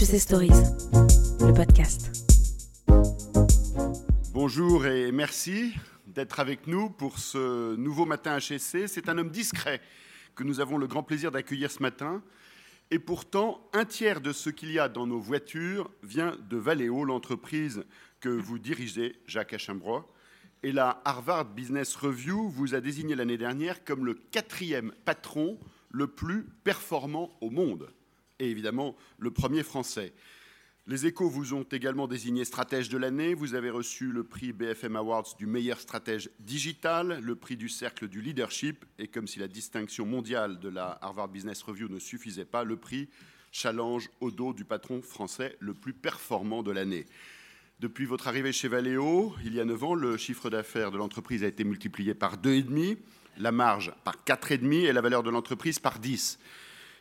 HEC Stories, le podcast. Bonjour et merci d'être avec nous pour ce nouveau matin HEC. C'est un homme discret que nous avons le grand plaisir d'accueillir ce matin. Et pourtant, un tiers de ce qu'il y a dans nos voitures vient de Valeo, l'entreprise que vous dirigez, Jacques Achimbrois. Et la Harvard Business Review vous a désigné l'année dernière comme le quatrième patron le plus performant au monde. Et évidemment, le premier français. Les échos vous ont également désigné stratège de l'année. Vous avez reçu le prix BFM Awards du meilleur stratège digital, le prix du cercle du leadership, et comme si la distinction mondiale de la Harvard Business Review ne suffisait pas, le prix challenge au dos du patron français le plus performant de l'année. Depuis votre arrivée chez Valeo, il y a 9 ans, le chiffre d'affaires de l'entreprise a été multiplié par 2,5, la marge par 4,5 et la valeur de l'entreprise par 10.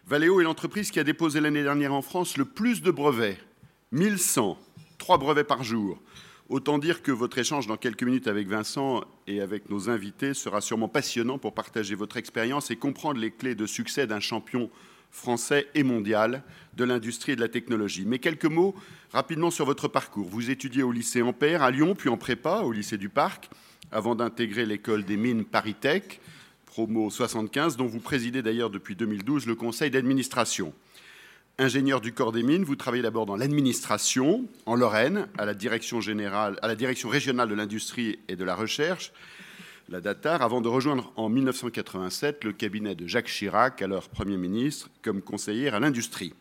Valeo est l'entreprise qui a déposé l'année dernière en France le plus de brevets, 1100, 3 brevets par jour. Autant dire que votre échange dans quelques minutes avec Vincent et avec nos invités sera sûrement passionnant pour partager votre expérience et comprendre les clés de succès d'un champion français et mondial de l'industrie et de la technologie. Mais quelques mots rapidement sur votre parcours. Vous étudiez au lycée Ampère à Lyon, puis en prépa au lycée du Parc, avant d'intégrer l'école des mines Paris Tech, promo 75, dont vous présidez d'ailleurs depuis 2012 le conseil d'administration. Ingénieur du corps des mines, vous travaillez d'abord dans l'administration en Lorraine, à la direction générale, à la direction régionale de l'industrie et de la recherche, la DATAR, avant de rejoindre en 1987 le cabinet de Jacques Chirac, alors Premier ministre, comme conseillère à l'industrie.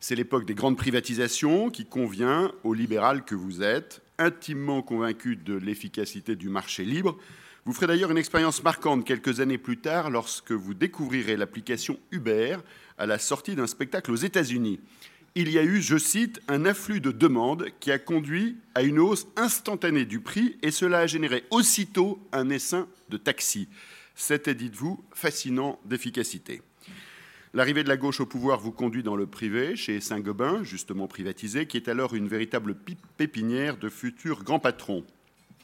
C'est l'époque des grandes privatisations qui convient au libéral que vous êtes, intimement convaincu de l'efficacité du marché libre. Vous ferez d'ailleurs une expérience marquante quelques années plus tard lorsque vous découvrirez l'application Uber à la sortie d'un spectacle aux États-Unis il y a eu, je cite, un afflux de demandes qui a conduit à une hausse instantanée du prix et cela a généré aussitôt un essaim de taxis. C'était, dites-vous, fascinant d'efficacité. L'arrivée de la gauche au pouvoir vous conduit dans le privé, chez Saint-Gobain, justement privatisé, qui est alors une véritable pépinière de futurs grands patrons.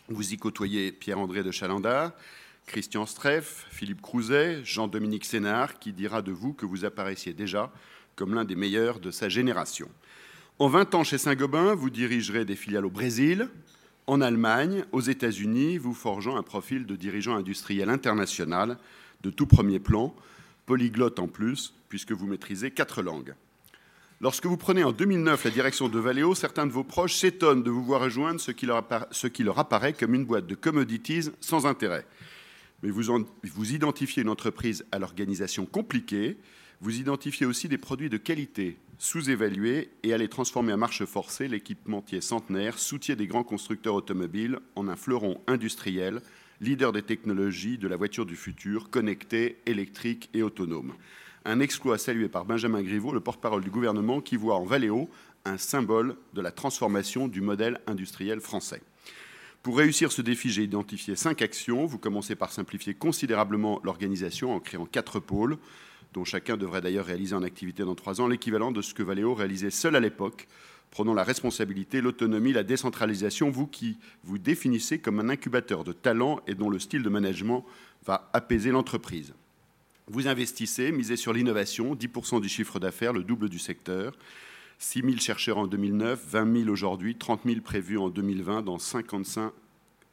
Vous y côtoyez Pierre-André de Chalandard, Christian Streff, Philippe Crouzet, Jean-Dominique Sénard, qui dira de vous que vous apparaissiez déjà comme l'un des meilleurs de sa génération. En 20 ans chez Saint-Gobain, vous dirigerez des filiales au Brésil, en Allemagne, aux États-Unis, vous forgeant un profil de dirigeant industriel international de tout premier plan, polyglotte en plus, puisque vous maîtrisez quatre langues. Lorsque vous prenez en 2009 la direction de Valeo, certains de vos proches s'étonnent de vous voir rejoindre ce qui, leur apparaît comme une boîte de commodities sans intérêt. Mais vous, en, vous identifiez une entreprise à l'organisation compliquée, vous identifiez aussi des produits de qualité sous-évalués et les transformer à marche forcée, l'équipementier centenaire soutient des grands constructeurs automobiles en un fleuron industriel, leader des technologies de la voiture du futur, connectée, électrique et autonome. Un exploit salué par Benjamin Griveaux, le porte-parole du gouvernement, qui voit en Valeo un symbole de la transformation du modèle industriel français. Pour réussir ce défi, j'ai identifié cinq actions. Vous commencez par simplifier considérablement l'organisation en créant quatre pôles dont chacun devrait d'ailleurs réaliser en activité dans trois ans, l'équivalent de ce que Valeo réalisait seul à l'époque, prenant la responsabilité, l'autonomie, la décentralisation, vous qui vous définissez comme un incubateur de talents et dont le style de management va apaiser l'entreprise. Vous investissez, misez sur l'innovation, 10% du chiffre d'affaires, le double du secteur, 6 000 chercheurs en 2009, 20 000 aujourd'hui, 30 000 prévus en 2020 dans 55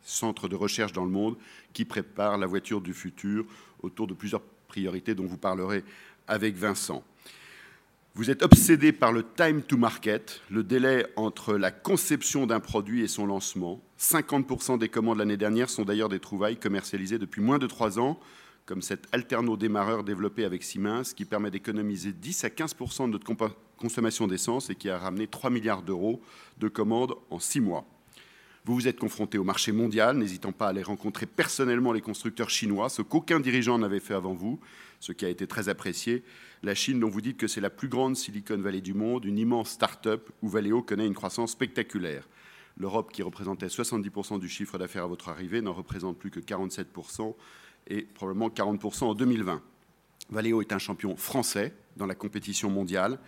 centres de recherche dans le monde qui préparent la voiture du futur autour de plusieurs priorités dont vous parlerez avec Vincent. Vous êtes obsédé par le time to market, le délai entre la conception d'un produit et son lancement. 50% des commandes l'année dernière sont d'ailleurs des trouvailles commercialisées depuis moins de trois ans, comme cet alterno-démarreur développé avec Siemens qui permet d'économiser 10 à 15% de notre consommation d'essence et qui a ramené 3 milliards d'euros de commandes en six mois. Vous vous êtes confronté au marché mondial, n'hésitant pas à aller rencontrer personnellement les constructeurs chinois, ce qu'aucun dirigeant n'avait fait avant vous, ce qui a été très apprécié. La Chine, dont vous dites que c'est la plus grande Silicon Valley du monde, une immense start-up où Valeo connaît une croissance spectaculaire. L'Europe, qui représentait 70% du chiffre d'affaires à votre arrivée, n'en représente plus que 47% et probablement 40% en 2020. Valeo est un champion français dans la compétition mondiale.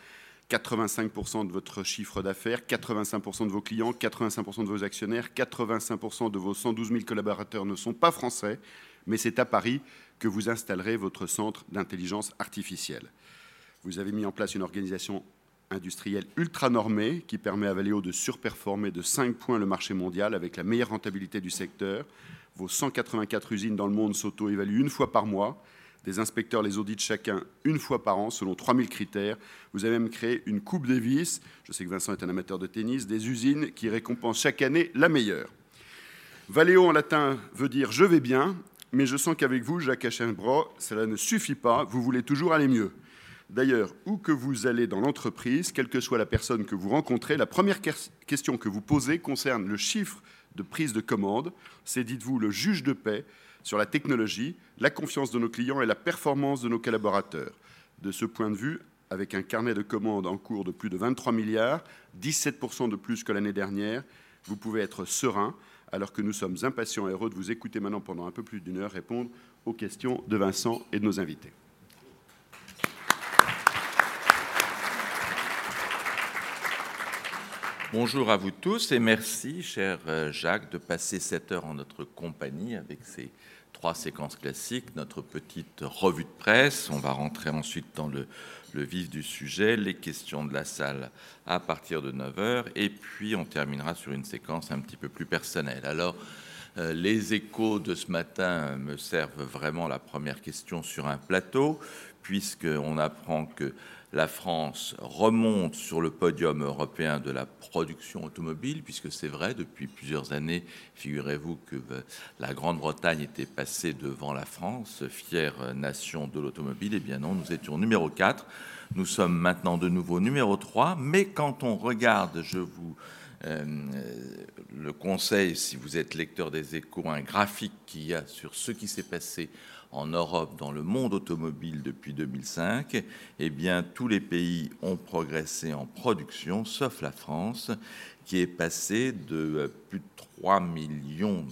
85% de votre chiffre d'affaires, 85% de vos clients, 85% de vos actionnaires, 85% de vos 112 000 collaborateurs ne sont pas français, mais c'est à Paris que vous installerez votre centre d'intelligence artificielle. Vous avez mis en place une organisation industriel ultra normé qui permet à Valeo de surperformer de 5 points le marché mondial avec la meilleure rentabilité du secteur. Vos 184 usines dans le monde s'auto-évaluent une fois par mois. Des inspecteurs les auditent chacun une fois par an selon 3000 critères. Vous avez même créé une Coupe Davis, je sais que Vincent est un amateur de tennis, des usines qui récompensent chaque année la meilleure. Valeo en latin veut dire je vais bien, mais je sens qu'avec vous, Jacques Aschenbrois, cela ne suffit pas, vous voulez toujours aller mieux. D'ailleurs, où que vous allez dans l'entreprise, quelle que soit la personne que vous rencontrez, la première question que vous posez concerne le chiffre de prise de commande. C'est, dites-vous, le juge de paix sur la technologie, la confiance de nos clients et la performance de nos collaborateurs. De ce point de vue, avec un carnet de commandes en cours de plus de 23 milliards, 17% de plus que l'année dernière, vous pouvez être serein, alors que nous sommes impatients et heureux de vous écouter maintenant pendant un peu plus d'une heure répondre aux questions de Vincent et de nos invités. Bonjour à vous tous et merci, cher euh, Jacques, de passer cette heure en notre compagnie avec ces trois séquences classiques, notre petite revue de presse. On va rentrer ensuite dans le, vif du sujet, les questions de la salle à partir de 9h, et puis on terminera sur une séquence un petit peu plus personnelle. Alors, euh, les échos de ce matin me servent vraiment la première question sur un plateau, puisqu'on apprend que la France remonte sur le podium européen de la production automobile, puisque c'est vrai, depuis plusieurs années, figurez-vous que euh, la Grande-Bretagne était passée devant la France, fière nation de l'automobile. Eh bien non, nous étions numéro 4. Nous sommes maintenant de nouveau numéro 3. Mais quand on regarde, je vous euh, le conseil, si vous êtes lecteur des échos, un graphique qu'il y a sur ce qui s'est passé en Europe, dans le monde automobile depuis 2005, eh bien, tous les pays ont progressé en production, sauf la France, qui est passée de euh, plus de 3 millions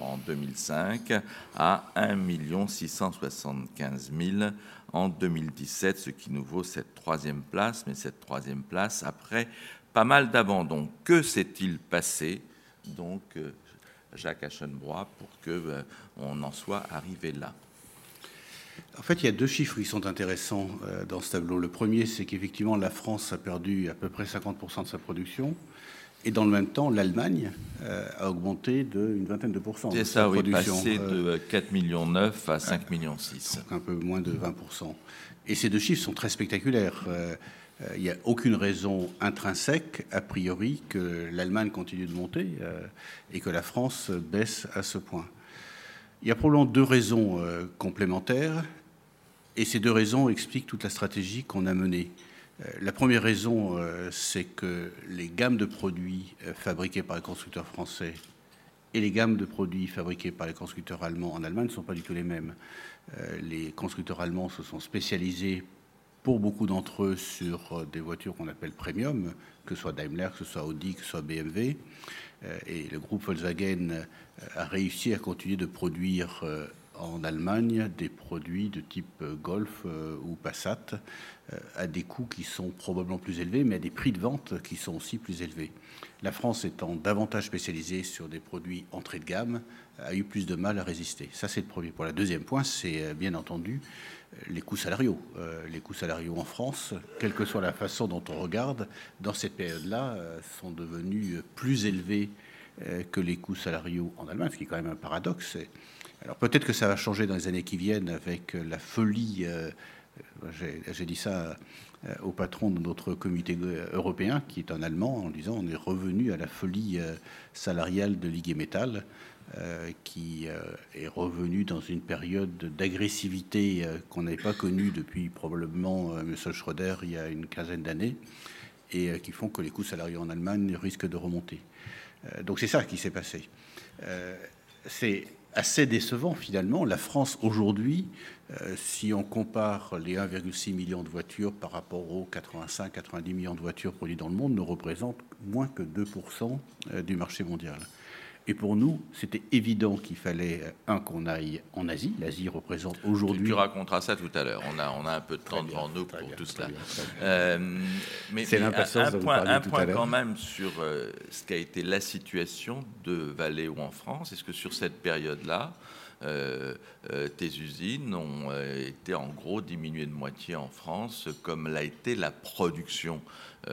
en 2005 à 1 675 000 en 2017, ce qui nous vaut cette troisième place, mais cette troisième place après pas mal d'abandon. Que s'est-il passé donc euh, Jacques Aschenbrois pour que euh, on en soit arrivé là? En fait, il y a deux chiffres qui sont intéressants euh, dans ce tableau. Le premier, c'est qu'effectivement, la France a perdu à peu près 50% de sa production. Et dans le même temps, l'Allemagne euh, a augmenté d'une vingtaine de pourcents. C'est ça, oui, passé de 4,9 millions à 5,6 millions Un peu moins de 20%. Et ces deux chiffres sont très spectaculaires. Euh, il n'y a aucune raison intrinsèque, a priori, que l'Allemagne continue de monter et que la France baisse à ce point. Il y a probablement deux raisons euh, complémentaires, et ces deux raisons expliquent toute la stratégie qu'on a menée. Euh, la première raison, euh, c'est que les gammes de produits fabriqués par les constructeurs français et les gammes de produits fabriqués par les constructeurs allemands en Allemagne ne sont pas du tout les mêmes. Les constructeurs allemands se sont spécialisés pour beaucoup d'entre eux sur des voitures qu'on appelle premium, que ce soit Daimler, que ce soit Audi, que ce soit BMW. Et le groupe Volkswagen a réussi à continuer de produire euh, en Allemagne des produits de type euh, Golf euh, ou Passat à des coûts qui sont probablement plus élevés, mais à des prix de vente qui sont aussi plus élevés. La France étant davantage spécialisée sur des produits entrée de gamme, a eu plus de mal à résister. Ça, c'est le premier point. Le deuxième point, c'est bien entendu les coûts salariaux. les coûts salariaux en France, quelle que soit la façon dont on regarde, dans cette période-là, sont devenus plus élevés euh, que les coûts salariaux en Allemagne, ce qui est quand même un paradoxe. Alors peut-être que ça va changer dans les années qui viennent avec la folie. Euh, j'ai dit ça euh, au patron de notre comité européen, qui est un Allemand, en disant on est revenu à la folie salariale de Ligue Metal, qui est revenu dans une période d'agressivité qu'on n'avait pas connue depuis probablement M. Schröder il y a une quinzaine d'années, et qui font que les coûts salariaux en Allemagne risquent de remonter. Euh, donc c'est ça qui s'est passé. Euh, c'est assez décevant finalement. La France aujourd'hui, euh, si on compare les 1,6 million de voitures par rapport aux 85-90 millions de voitures produites dans le monde, ne représente moins que 2% du marché mondial. Et pour nous, c'était évident qu'il fallait, un, qu'on aille en Asie. L'Asie représente aujourd'hui. Tu, raconteras ça tout à l'heure. On a, on a un peu de temps devant nous pour tout cela. Euh, mais, C'est l'impatience un, point, un point quand même sur euh, ce qu'a été la situation de Valeo en France. Est-ce que sur cette période-là, tes usines ont été en gros diminuées de moitié en France, comme l'a été la production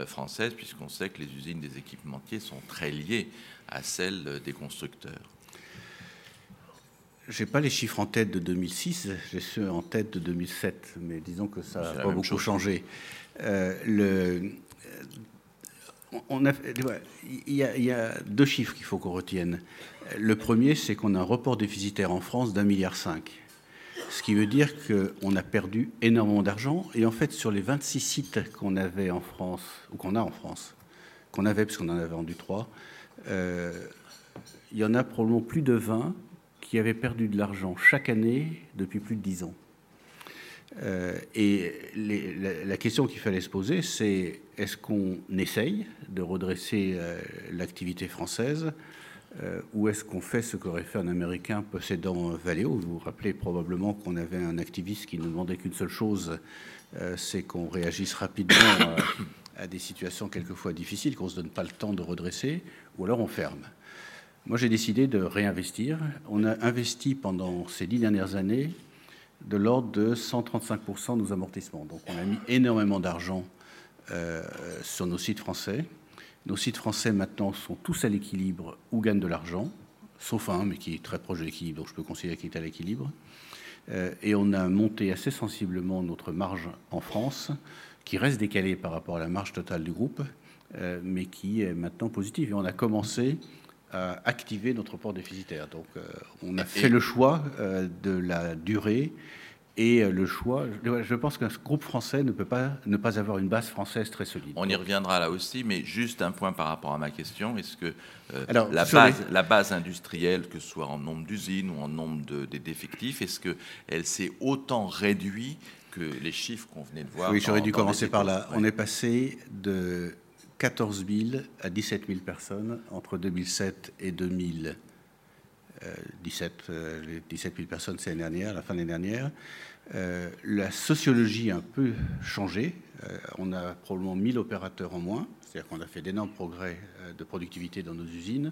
française, puisqu'on sait que les usines des équipementiers sont très liées à celles des constructeurs. Je n'ai pas les chiffres en tête de 2006, j'ai ceux en tête de 2007, mais disons que ça n'a pas beaucoup changé. Euh, le, on a, il, y a, il, y a, deux chiffres qu'il faut qu'on retienne. Le premier, c'est qu'on a un report déficitaire en France d'un milliard cinq, ce qui veut dire qu'on a perdu énormément d'argent. Et en fait, sur les 26 sites qu'on avait en France, ou qu'on a en France, qu'on avait, parce qu'on en avait vendu trois, euh, il y en a probablement plus de 20 qui avaient perdu de l'argent chaque année depuis plus de 10 ans. Euh, et la, question qu'il fallait se poser, c'est est-ce qu'on essaye de redresser euh, l'activité française ou est-ce qu'on fait ce qu'aurait fait un Américain possédant Valeo? Vous vous rappelez probablement qu'on avait un activiste qui ne demandait qu'une seule chose, c'est qu'on réagisse rapidement à, à, des situations quelquefois difficiles, qu'on ne se donne pas le temps de redresser, ou alors on ferme. Moi, j'ai décidé de réinvestir. On a investi pendant ces dix dernières années de l'ordre de 135% de nos amortissements. Donc, on a mis énormément d'argent euh, sur nos sites français. Nos sites français maintenant sont tous à l'équilibre ou gagnent de l'argent, sauf un, mais qui est très proche de l'équilibre, donc je peux considérer qu'il est à l'équilibre. Euh, et on a monté assez sensiblement notre marge en France, qui reste décalée par rapport à la marge totale du groupe, mais qui est maintenant positive. Et on a commencé à activer notre port déficitaire. Donc euh, on a fait le choix euh, de la durée et le choix. Je pense qu'un groupe français ne peut pas ne pas avoir une base française très solide. On y reviendra là aussi, mais juste un point par rapport à ma question. Est-ce que euh, Alors, la, base, les... la base industrielle, que ce soit en nombre d'usines ou en nombre d'effectifs, de, est-ce qu'elle s'est autant réduite que les chiffres qu'on venait de voir Oui, j'aurais dû commencer par là. Ouais. On est passé de 14 000 à 17 000 personnes entre 2007 et 2017. Euh, les 17 000 personnes, c'est l'année dernière, la fin de l'année dernière. Euh, la sociologie a un peu changé. Euh, on a probablement 1000 opérateurs en moins, c'est-à-dire qu'on a fait d'énormes progrès euh, de productivité dans nos usines.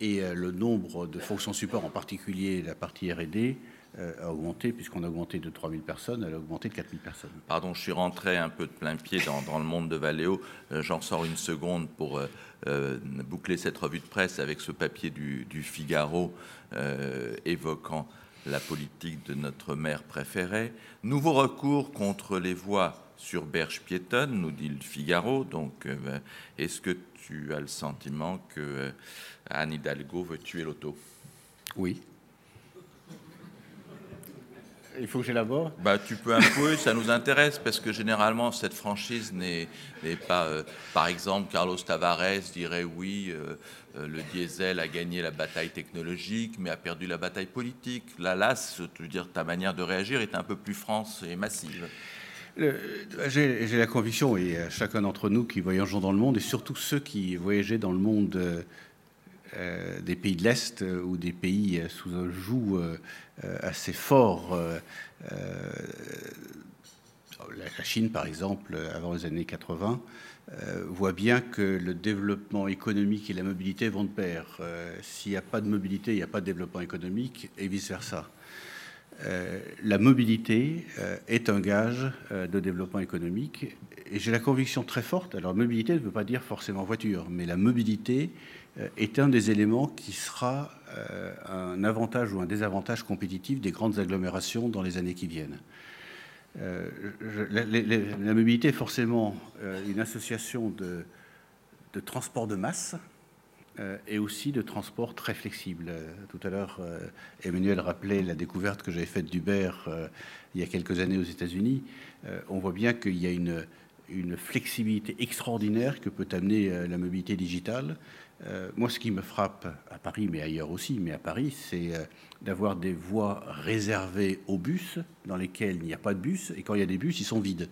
Et le nombre de fonctions support, en particulier la partie RD, a augmenté, puisqu'on a augmenté de 3 000 personnes, elle a augmenté de 4 000 personnes. Pardon, je suis rentré un peu de plein pied dans, dans le monde de Valeo. Euh, J'en sors une seconde pour euh, euh, boucler cette revue de presse avec ce papier du, du Figaro euh, évoquant la politique de notre maire préféré. Nouveau recours contre les voies sur berge piétonne, nous dit le Figaro. Donc, euh, est-ce que tu as le sentiment que euh, Anne Hidalgo veut tuer l'auto? Oui. Il faut que j'élabore bah, Tu peux un peu, ça nous intéresse, parce que généralement, cette franchise n'est pas. Euh, par exemple, Carlos Tavares dirait oui, euh, euh, le diesel a gagné la bataille technologique, mais a perdu la bataille politique. Là, là, je veux dire, ta manière de réagir est un peu plus France et massive. J'ai la conviction, et chacun d'entre nous qui voyageons dans le monde, et surtout ceux qui voyageaient dans le monde euh, des pays de l'Est euh, ou des pays sous un joug euh, assez fort. la Chine, par exemple, avant les années 80, voit bien que le développement économique et la mobilité vont de pair. S'il n'y a pas de mobilité, il n'y a pas de développement économique, et vice-versa. Euh, la mobilité euh, est un gage euh, de développement économique et j'ai la conviction très forte, alors mobilité ne veut pas dire forcément voiture, mais la mobilité est un des éléments qui sera un avantage ou un désavantage compétitif des grandes agglomérations dans les années qui viennent. Euh, la, mobilité est forcément euh, une association de, de, transport de masse euh, et aussi de transport très flexible. tout à l'heure, Emmanuel rappelait la découverte que j'avais faite d'Uber il y a quelques années aux États-Unis. on voit bien qu'il y a une, une, flexibilité extraordinaire que peut amener la mobilité digitale. Euh, moi, ce qui me frappe à Paris, mais ailleurs aussi, mais à Paris, c'est euh, d'avoir des voies réservées aux bus dans lesquelles il n'y a pas de bus, et quand il y a des bus, ils sont vides.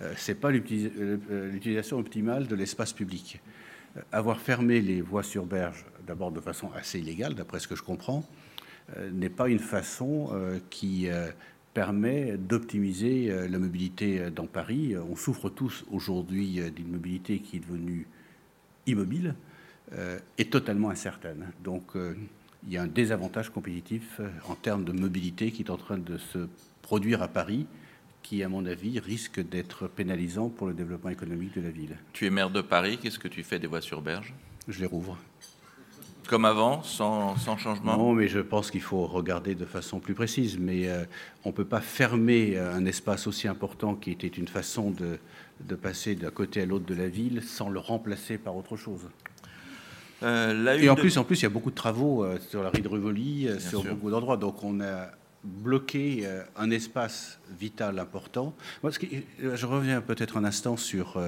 Euh, ce n'est pas l'utilisation optimale de l'espace public. Euh, avoir fermé les voies sur berge, d'abord de façon assez illégale, d'après ce que je comprends, euh, n'est pas une façon euh, qui permet d'optimiser la mobilité dans Paris. On souffre tous aujourd'hui d'une mobilité qui est devenue immobile euh, est totalement incertaine. Donc, euh, il y a un désavantage compétitif en termes de mobilité qui est en train de se produire à Paris, qui, à mon avis, risque d'être pénalisant pour le développement économique de la ville. Tu es maire de Paris, qu'est-ce que tu fais des voies sur berge? Je les rouvre. Comme avant, sans, sans changement? Non, mais je pense qu'il faut regarder de façon plus précise. Mais euh, on ne peut pas fermer un espace aussi important qui était une façon de, de passer d'un côté à l'autre de la ville sans le remplacer par autre chose. Euh, Et en plus, en plus, il y a beaucoup de travaux euh, sur la rue de Rivoli, euh, sur sûr. beaucoup d'endroits. Donc on a bloqué un espace vital important. Moi, ce qui- je reviens peut-être un instant sur.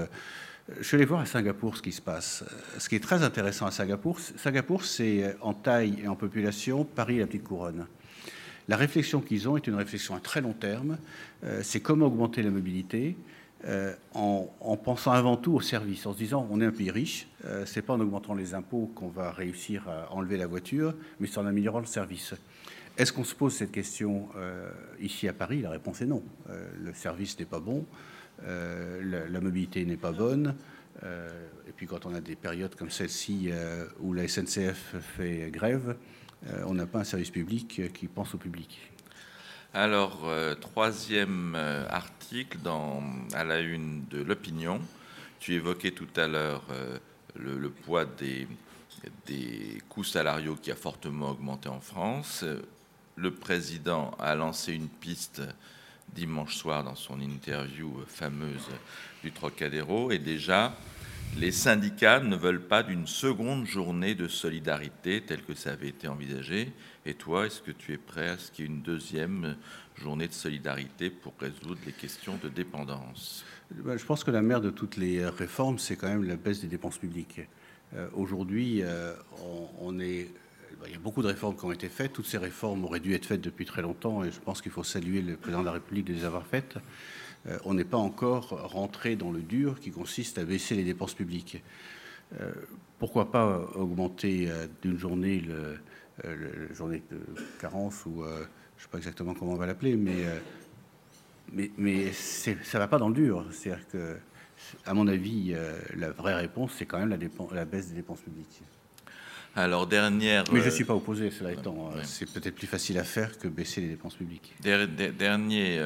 je suis allé voir à Singapour ce qui se passe. Ce qui est très intéressant à Singapour, Singapour, c'est en taille et en population Paris et la petite couronne. La réflexion qu'ils ont est une réflexion à très long terme. C'est comment augmenter la mobilité euh, en, en pensant avant tout au service, en se disant on est un pays riche, euh, c'est pas en augmentant les impôts qu'on va réussir à enlever la voiture, mais c'est en améliorant le service. Est-ce qu'on se pose cette question euh, ici à Paris? La réponse est non. Euh, le service n'est pas bon, la, mobilité n'est pas bonne. et puis quand on a des périodes comme celle-ci où la SNCF fait grève, on n'a pas un service public qui pense au public. Alors, euh, troisième euh, article dans, à la une de l'opinion. Tu évoquais tout à l'heure euh, le, poids des, des coûts salariaux qui a fortement augmenté en France. Le président a lancé une piste dimanche soir dans son interview fameuse du Trocadéro et déjà les syndicats ne veulent pas d'une seconde journée de solidarité telle que ça avait été envisagé. Et toi, est-ce que tu es prêt à ce qu'il y ait une deuxième journée de solidarité pour résoudre les questions de dépendance? Ben, Je pense que la mère de toutes les réformes, c'est quand même la baisse des dépenses publiques. Euh, Aujourd'hui, euh, on, est, ben, il y a beaucoup de réformes qui ont été faites. Toutes ces réformes auraient dû être faites depuis très longtemps et je pense qu'il faut saluer le président de la République de les avoir faites. Euh, on n'est pas encore rentré dans le dur qui consiste à baisser les dépenses publiques. Pourquoi pas augmenter d'une journée le, euh, journée de carence ou euh, je ne sais pas exactement comment on va l'appeler, mais euh, mais, mais ça ne va pas dans le dur. C'est-à-dire que, à mon avis, euh, la vraie réponse, c'est quand même la, la baisse des dépenses publiques. Alors, dernière, Mais je ne euh, suis pas opposé, cela étant. C'est peut-être plus facile à faire que baisser les dépenses publiques. Der- der- Dernier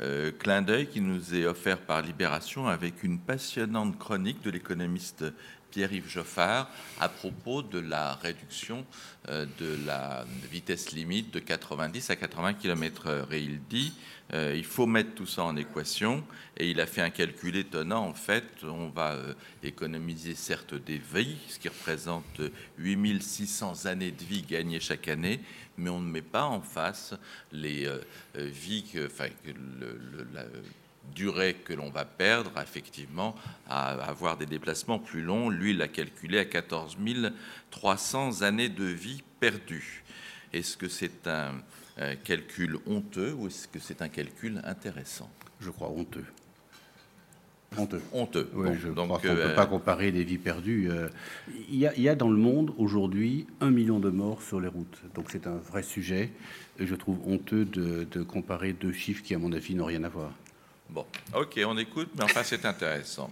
euh, clin d'œil qui nous est offert par Libération avec une passionnante chronique de l'économiste Pierre-Yves Joffard à propos de la réduction euh, de la vitesse limite de 90 à 80 km/h. Et il dit euh, il faut mettre tout ça en équation. Et il a fait un calcul étonnant. En fait, on va euh, économiser certes des vies, ce qui représente euh, 8600 années de vie gagnées chaque année, mais on ne met pas en face les vies, que, enfin, le- la durée que l'on va perdre, effectivement, à avoir des déplacements plus longs. Lui, il a calculé à 14 300 années de vie perdues. Est-ce que c'est un euh, calcul honteux ou est-ce que c'est un calcul intéressant? Je crois honteux. Honteux. Honteux. Oui, Bon, je donc, crois qu'on ne euh, peut pas comparer des vies perdues. euh, Il y, a, il y a dans le monde aujourd'hui un million de morts sur les routes. Donc c'est un vrai sujet. Et je trouve honteux de, de comparer deux chiffres qui, à mon avis, n'ont rien à voir. Bon, ok, on écoute, mais enfin c'est intéressant.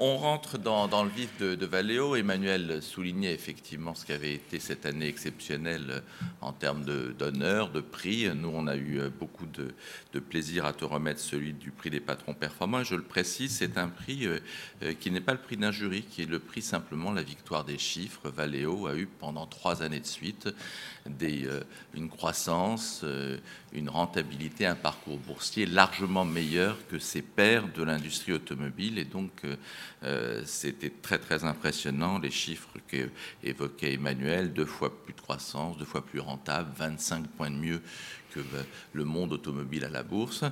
On rentre dans, le vif de, Valeo. Emmanuel soulignait effectivement ce qui avait été cette année exceptionnelle en termes d'honneur, de, prix. Nous, on a eu beaucoup de, plaisir à te remettre celui du prix des patrons performants. Je le précise, c'est un prix euh, euh, qui n'est pas le prix d'un jury, qui est le prix simplement la victoire des chiffres. Valeo a eu pendant trois années de suite euh, une croissance, euh, une rentabilité, un parcours boursier largement meilleur que ses pairs de l'industrie automobile. Et donc, euh, c'était très, très impressionnant, les chiffres qu'évoquait Emmanuel, deux fois plus de croissance, deux fois plus rentable, 25 points de mieux que le monde automobile à la bourse.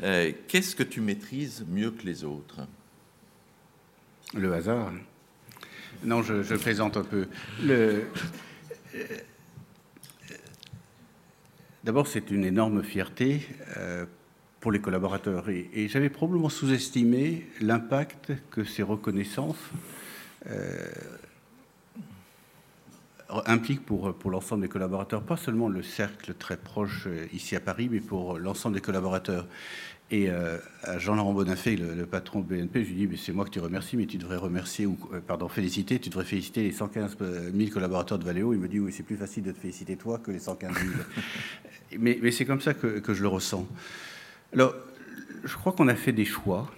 Qu'est-ce que tu maîtrises mieux que les autres? Le hasard Non, je, je plaisante un peu. Le- D'abord, c'est une énorme fierté euh, pour les collaborateurs. Et, j'avais probablement sous-estimé l'impact que ces reconnaissances euh, impliquent pour, pour l'ensemble des collaborateurs. Pas seulement le cercle très proche euh, ici à Paris, mais pour l'ensemble des collaborateurs. Et à Jean-Laurent Bonafé, le, patron de BNP, je lui dis, mais c'est moi que tu remercies, mais tu devrais remercier, ou pardon, féliciter, tu devrais féliciter les 115 000 collaborateurs de Valeo. Il me dit, oui, c'est plus facile de te féliciter toi que les 115 000. mais, mais c'est comme ça que, que, je le ressens. Alors, je crois qu'on a fait des choix,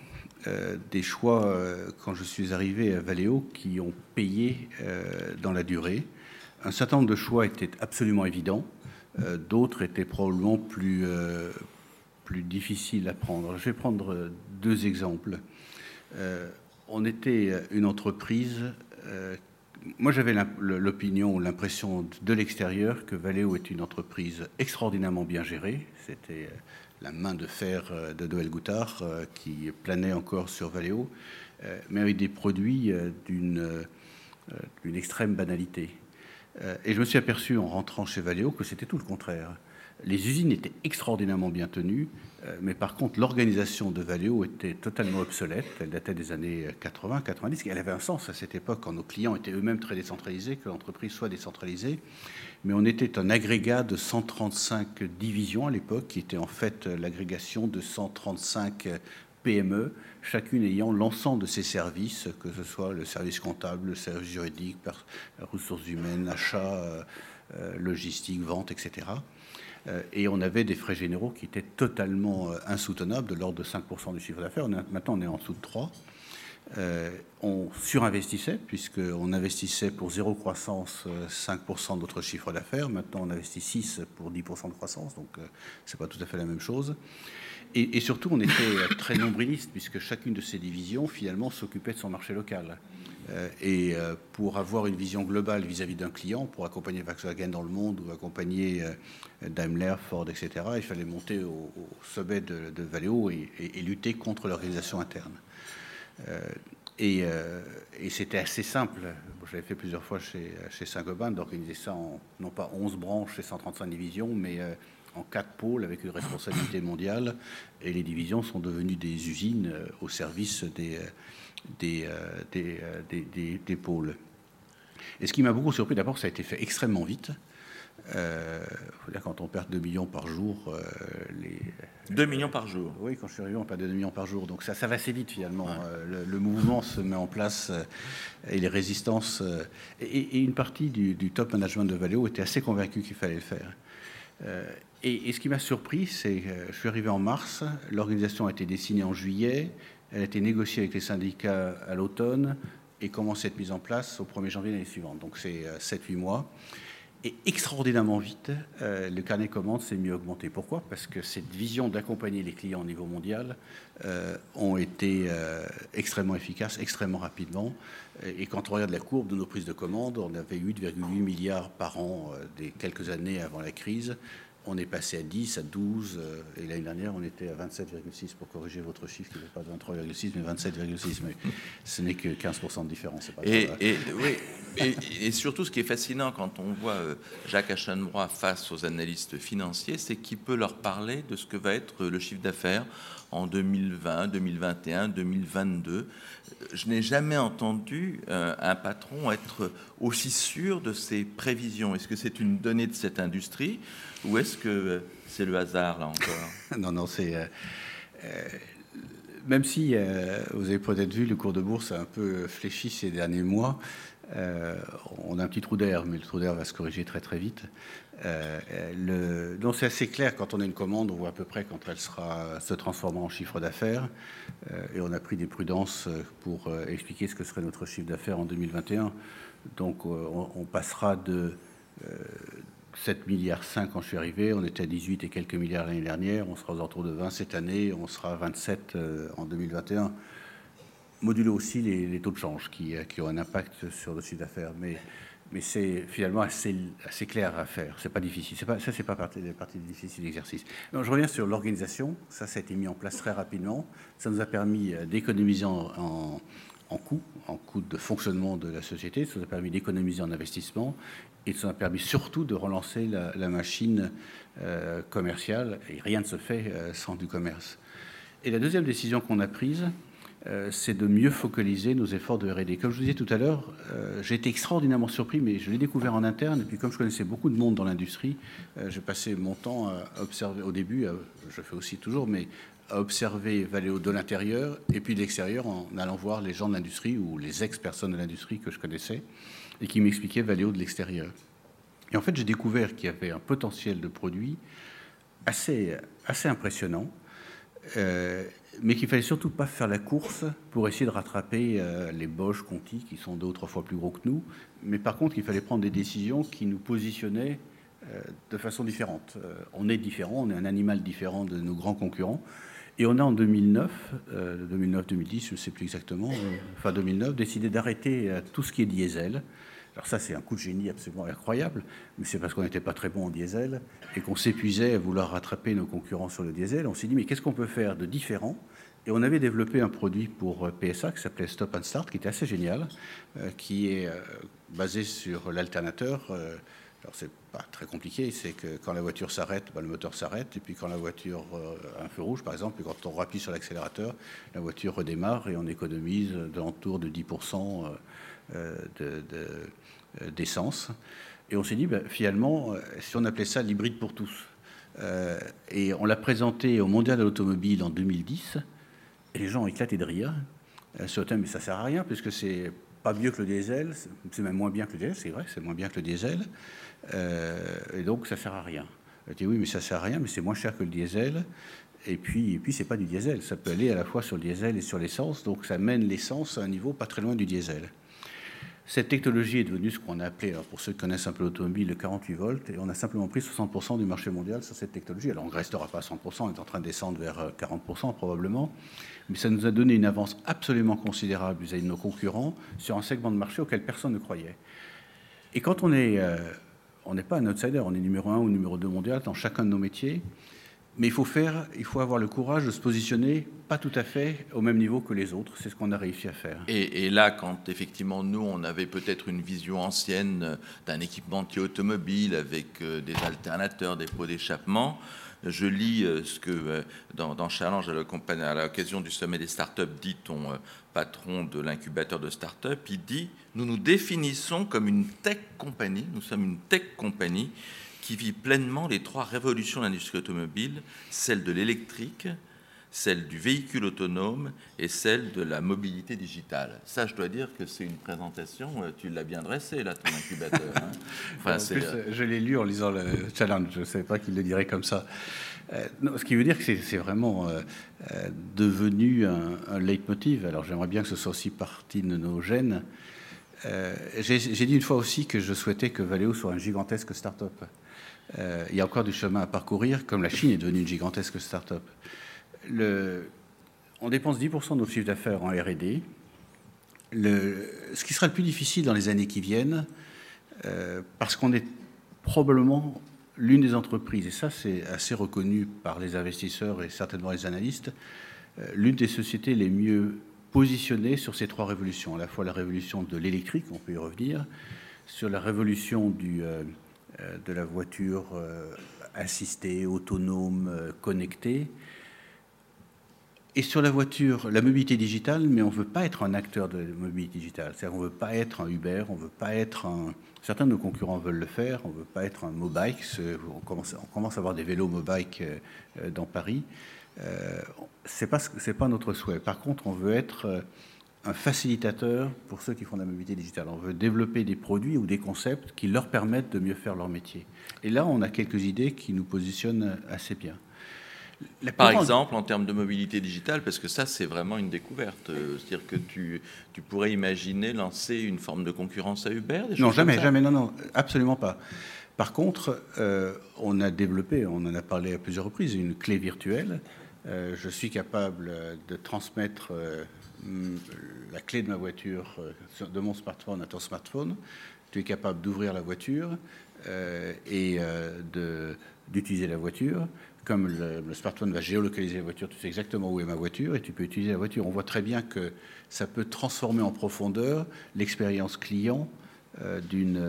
euh, des choix, euh, quand je suis arrivé à Valeo, qui ont payé euh, dans la durée. Un certain nombre de choix étaient absolument évidents, d'autres étaient probablement plus, plus difficiles à prendre. Je vais prendre deux exemples. on était une entreprise moi, j'avais l'opinion ou l'impression de l'extérieur que Valeo est une entreprise extraordinairement bien gérée. C'était la main de fer euh, de Noël Goutard euh, qui planait encore sur Valeo, euh, mais avec des produits d'une extrême banalité. Et je me suis aperçu en rentrant chez Valeo que c'était tout le contraire. Les usines étaient extraordinairement bien tenues, mais par contre, l'organisation de Valeo était totalement obsolète. Elle datait des années 80, 90. Et elle avait un sens à cette époque, quand nos clients étaient eux-mêmes très décentralisés, que l'entreprise soit décentralisée mais on était un agrégat de 135 divisions à l'époque, qui était en fait l'agrégation de 135 PME, chacune ayant l'ensemble de ses services, que ce soit le service comptable, le service juridique, ressources humaines, achat, euh, euh, logistique, vente, etc. Euh, et on avait des frais généraux qui étaient totalement insoutenables, de l'ordre de 5% du chiffre d'affaires. Maintenant, on est en dessous de 3%. Euh, on surinvestissait, puisqu'on investissait pour zéro croissance 5% euh, de notre chiffre d'affaires. Maintenant, on investit 6 pour 10% de croissance, donc euh, ce n'est pas tout à fait la même chose. Et, surtout, on était très nombriliste, puisque chacune de ces divisions, finalement, s'occupait de son marché local. Et pour avoir une vision globale vis-à-vis d'un client, pour accompagner Volkswagen dans le monde ou accompagner Daimler, Ford, etc., il fallait monter au, sommet de, Valeo et lutter contre l'organisation interne. Euh, euh, et, c'était assez simple. J'avais fait plusieurs fois chez, Saint-Gobain d'organiser ça en, non pas 11 branches et 135 divisions, mais euh, en quatre pôles avec une responsabilité mondiale. Et les divisions sont devenues des usines au service des, des, des, des pôles. Et ce qui m'a beaucoup surpris, d'abord, ça a été fait extrêmement vite. Euh, dire, quand on perd 2 millions par jour. Euh, les... 2 millions par jour Oui, quand je suis arrivé, on perd 2 millions par jour. Donc ça, ça va assez vite finalement. Euh, le, mouvement se met en place euh, et les résistances. Et, une partie du, top management de Valeo était assez convaincu qu'il fallait le faire. Et, et, ce qui m'a surpris, c'est que je suis arrivé en mars, l'organisation a été dessinée en juillet, elle a été négociée avec les syndicats à l'automne et commence à être mise en place au 1er janvier l'année suivante. Donc c'est 7-8 mois. Et extraordinairement vite, euh, le carnet commande s'est mieux augmenté. Pourquoi? Parce que cette vision d'accompagner les clients au niveau mondial euh, ont été euh, extrêmement efficaces, extrêmement rapidement. Et quand on regarde la courbe de nos prises de commandes, on avait 8,8 milliards par an des quelques années avant la crise on est passé à 10, à 12, euh, et l'année dernière, on était à 27,6 pour corriger votre chiffre, qui n'est pas 23,6, mais 27,6. Mais ce n'est que 15% de différence. et, et, surtout, ce qui est fascinant quand on voit euh, Jacques Achenbrois face aux analystes financiers, c'est qu'il peut leur parler de ce que va être le chiffre d'affaires en 2020, 2021, 2022. Je n'ai jamais entendu euh, un patron être aussi sûr de ses prévisions. Est-ce que c'est une donnée de cette industrie ou est-ce que euh, c'est le hasard là encore? Non, non, c'est euh, même si vous avez peut-être vu le cours de bourse a un peu fléchi ces derniers mois. on a un petit trou d'air, mais le trou d'air va se corriger très très vite. Euh, donc c'est assez clair quand on a une commande, on voit à peu près quand elle sera se transformant en chiffre d'affaires. Euh, et on a pris des prudences pour euh, expliquer ce que serait notre chiffre d'affaires en 2021. Donc on, passera de 7 milliards 5 quand je suis arrivé, on était à 18 et quelques milliards l'année dernière, on sera aux alentours de 20 cette année, on sera à 27 en 2021. Modulo aussi les, taux de change qui, qui, ont un impact sur le chiffre d'affaires. Mais mais c'est finalement assez, clair à faire. C'est pas difficile. C'est pas, ça, c'est pas partie, partie difficile d'exercice. je reviens sur l'organisation. Ça, ça a été mis en place très rapidement. Ça nous a permis euh, d'économiser en, en, coûts, en coûts de fonctionnement de la société. Ça nous a permis d'économiser en investissement. Et ça nous a permis surtout de relancer la, machine euh, commerciale. Et rien ne se fait euh, sans du commerce. Et la deuxième décision qu'on a prise, c'est de mieux focaliser nos efforts de R&D. Comme je vous disais tout à l'heure, euh, j'ai été extraordinairement surpris, mais je l'ai découvert en interne. Et puis comme je connaissais beaucoup de monde dans l'industrie, euh, j'ai passé mon temps à observer au début, je fais aussi toujours, mais à observer Valeo de l'intérieur et puis de l'extérieur en allant voir les gens de l'industrie ou les ex-personnes de l'industrie que je connaissais et qui m'expliquaient Valeo de l'extérieur. Et en fait, j'ai découvert qu'il y avait un potentiel de produit assez, assez impressionnant, euh, mais qu'il fallait surtout pas faire la course pour essayer de rattraper euh, les Bosch, Conti, qui sont deux ou trois fois plus gros que nous. Mais par contre, il fallait prendre des décisions qui nous positionnaient euh, de façon différente. on est différent, on est un animal différent de nos grands concurrents. Et on a en 2009, 2009-2010, je ne sais plus exactement, enfin 2009, décidé d'arrêter tout ce qui est diesel. Alors ça, c'est un coup de génie absolument incroyable, mais c'est parce qu'on n'était pas très bon en diesel et qu'on s'épuisait à vouloir rattraper nos concurrents sur le diesel. On s'est dit, mais qu'est-ce qu'on peut faire de différent? Et on avait développé un produit pour euh, PSA qui s'appelait Stop and Start, qui était assez génial, euh, qui est euh, basé sur l'alternateur. alors c'est pas très compliqué, c'est que quand la voiture s'arrête, ben, le moteur s'arrête, et puis quand la voiture a un feu rouge, par exemple, et quand on rappuie sur l'accélérateur, la voiture redémarre et on économise de l'entour de 10% de, d'essence. Et on s'est dit, ben, finalement, euh, si on appelait ça l'hybride pour tous. Euh, et on l'a présenté au Mondial de l'automobile en 2010, et les gens ont éclaté de rire sur thème, mais ça sert à rien, puisque c'est pas mieux que le diesel, c'est même moins bien que le diesel, c'est vrai, c'est moins bien que le diesel, et donc ça sert à rien. Je dit oui, mais ça sert à rien, mais c'est moins cher que le diesel, et puis, et puis c'est pas du diesel, ça peut aller à la fois sur le diesel et sur l'essence, donc ça mène l'essence à un niveau pas très loin du diesel. Cette technologie est devenue ce qu'on a appelé, pour ceux qui connaissent un peu l'automobile, le 48 volts, et on a simplement pris 60% du marché mondial sur cette technologie. Alors on ne restera pas à 100%, on est en train de descendre vers 40% euh, probablement, mais ça nous a donné une avance absolument considérable vis-à-vis de nos concurrents sur un segment de marché auquel personne ne croyait. Et quand on est, euh, on n'est pas un outsider, on est numéro 1 ou numéro 2 mondial dans chacun de nos métiers, mais il faut faire, il faut avoir le courage de se positionner pas tout à fait au même niveau que les autres. C'est ce qu'on a réussi à faire. Et, là, quand effectivement nous, on avait peut-être une vision ancienne d'un équipementier automobile avec euh, des alternateurs, des pots d'échappement, je lis euh, ce que euh, dans, Challenge à l'occasion du sommet des startups dit ton patron de l'incubateur de startups. Il dit Nous nous définissons comme une tech compagnie, nous sommes une tech compagnie qui vit pleinement les trois révolutions de l'industrie automobile, celle de l'électrique, celle du véhicule autonome et celle de la mobilité digitale. Ça, je dois dire que c'est une présentation, euh, tu l'as bien dressée, là, ton incubateur. Hein. Enfin, en plus, euh, je l'ai lu en lisant le challenge, je ne savais pas qu'il le dirait comme ça. Euh, ce qui veut dire que c'est vraiment devenu un, un, leitmotiv. Alors j'aimerais bien que ce soit aussi partie de nos gènes. J'ai dit une fois aussi que je souhaitais que Valeo soit un gigantesque start-up. Il y a encore du chemin à parcourir, comme la Chine est devenue une gigantesque start-up. On dépense 10% de nos chiffres d'affaires en RD. ce qui sera le plus difficile dans les années qui viennent, euh, parce qu'on est probablement l'une des entreprises, et ça c'est assez reconnu par les investisseurs et certainement les analystes, euh, l'une des sociétés les mieux positionnées sur ces trois révolutions, à la fois la révolution de l'électrique, on peut y revenir, sur la révolution euh, de la voiture assistée, autonome, connectée. Et sur la voiture, la mobilité digitale, mais on ne veut pas être un acteur de mobilité digitale. C'est-à-dire on ne veut pas être un Uber, on veut pas être un... Certains de nos concurrents veulent le faire, on ne veut pas être un Mobike. On commence, à avoir des vélos Mobike dans Paris. Ce n'est pas, pas notre souhait. Par contre, on veut être un facilitateur pour ceux qui font de la mobilité digitale. On veut développer des produits ou des concepts qui leur permettent de mieux faire leur métier. Et là, on a quelques idées qui nous positionnent assez bien. Par exemple, en termes de mobilité digitale, parce que ça, c'est vraiment une découverte. Euh, c'est-à-dire que tu, tu, pourrais imaginer lancer une forme de concurrence à Uber Non, jamais, jamais, non, non, absolument pas. Par contre, euh, on a développé, on en a parlé à plusieurs reprises, une clé virtuelle. Euh, je suis capable de transmettre la clé de ma voiture, de mon smartphone à ton smartphone. Tu es capable d'ouvrir la voiture et euh, d'utiliser la voiture. Comme le, smartphone va géolocaliser la voiture, tu sais exactement où est ma voiture et tu peux utiliser la voiture. On voit très bien que ça peut transformer en profondeur l'expérience client d'une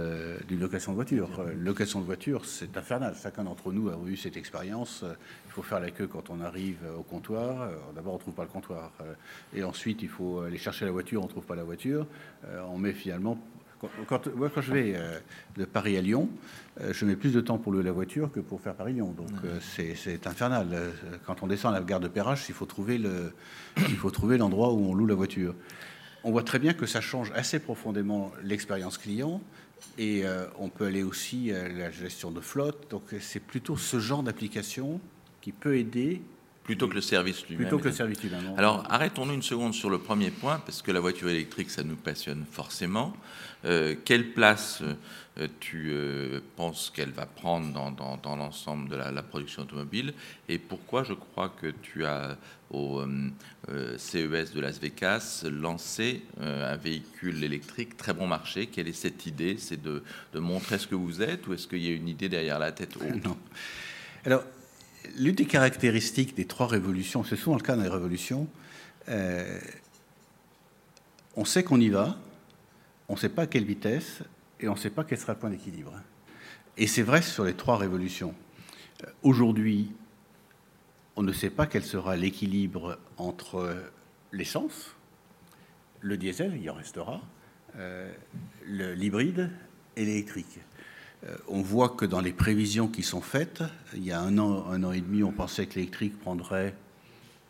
location de voiture. location de voiture, c'est infernal. Chacun d'entre nous a eu cette expérience il faut faire la queue quand on arrive au comptoir. Euh, d'abord, on ne trouve pas le comptoir. Euh, et ensuite, il faut aller chercher la voiture, on ne trouve pas la voiture. Euh, on met finalement Quand, quand je vais de Paris à Lyon, je mets plus de temps pour louer la voiture que pour faire Paris-Lyon. Donc c'est infernal. Quand on descend à la gare de Perrache, il faut trouver le, l'endroit où on loue la voiture. On voit très bien que ça change assez profondément l'expérience client. Et on peut aller aussi à la gestion de flotte. Donc c'est plutôt ce genre d'application qui peut aider Plutôt que le service lui-même. Plutôt que le service lui-même. Alors, arrêtons-nous une seconde sur le premier point, parce que la voiture électrique, ça nous passionne forcément. Euh, quelle place euh, tu euh, penses qu'elle va prendre dans, l'ensemble de la, production automobile Et pourquoi je crois que tu as, au CES de Las Vegas, lancé un véhicule électrique très bon marché? Quelle est cette idée? C'est de, montrer ce que vous êtes ou est-ce qu'il y a une idée derrière la tête Non. Alors, l'une des caractéristiques des trois révolutions, c'est souvent le cas dans les révolutions, on sait qu'on y va, on ne sait pas à quelle vitesse et on ne sait pas quel sera le point d'équilibre. Et c'est vrai sur les trois révolutions. Euh, aujourd'hui, on ne sait pas quel sera l'équilibre entre l'essence, le diesel, il y en restera, euh, l'hybride et l'électrique. Euh, on voit que dans les prévisions qui sont faites, il y a un an, un an et demi, on pensait que l'électrique prendrait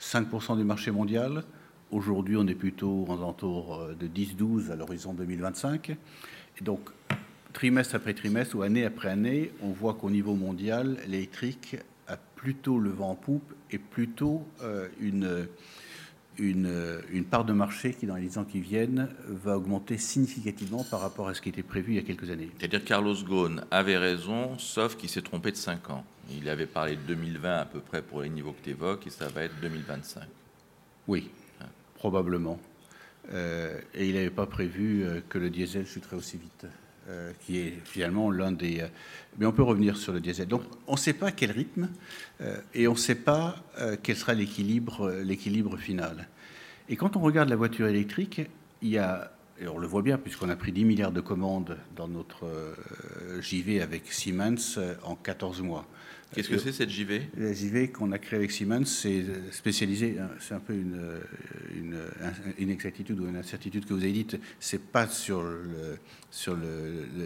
5% du marché mondial. Aujourd'hui, on est plutôt en entour euh, de 10-12 à l'horizon 2025. Et donc, trimestre après trimestre ou année après année, on voit qu'au niveau mondial, l'électrique a plutôt le vent en poupe et plutôt euh, une une, part de marché qui, dans les ans qui viennent, va augmenter significativement par rapport à ce qui était prévu il y a quelques années. C'est-à-dire Carlos Ghosn avait raison, sauf qu'il s'est trompé de 5 ans. Il avait parlé de 2020 à peu près pour les niveaux que tu évoques, et ça va être 2025. Oui, probablement. Euh, et il n'avait pas prévu euh, que le diesel chuterait aussi vite. Euh, qui est finalement l'un des... Mais on peut revenir sur le diesel. Donc on ne sait pas quel rythme et on ne sait pas quel sera l'équilibre, l'équilibre final. Et quand on regarde la voiture électrique, il y a, et on le voit bien puisqu'on a pris 10 milliards de commandes dans notre JV avec Siemens en 14 mois. Qu'est-ce que c'est cette JV La JV qu'on a créée avec Siemens, c'est spécialisé, hein, c'est un peu une, une, inexactitude ou une incertitude que vous avez dite, c'est pas sur le sur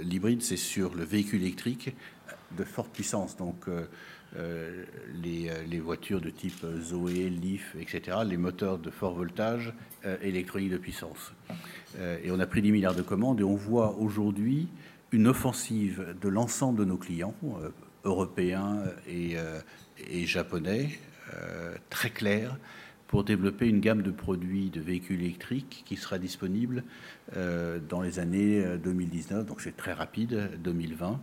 l'hybride, c'est sur le véhicule électrique de forte puissance. Donc euh, euh, les, les, voitures de type Zoé, Leaf, etc., les moteurs de fort voltage, euh, électronique de puissance. et on a pris 10 milliards de commandes et on voit aujourd'hui une offensive de l'ensemble de nos clients, européens et, euh, japonais, euh, très clair pour développer une gamme de produits de véhicules électriques qui sera disponible euh, dans les années 2019, donc c'est très rapide, 2020.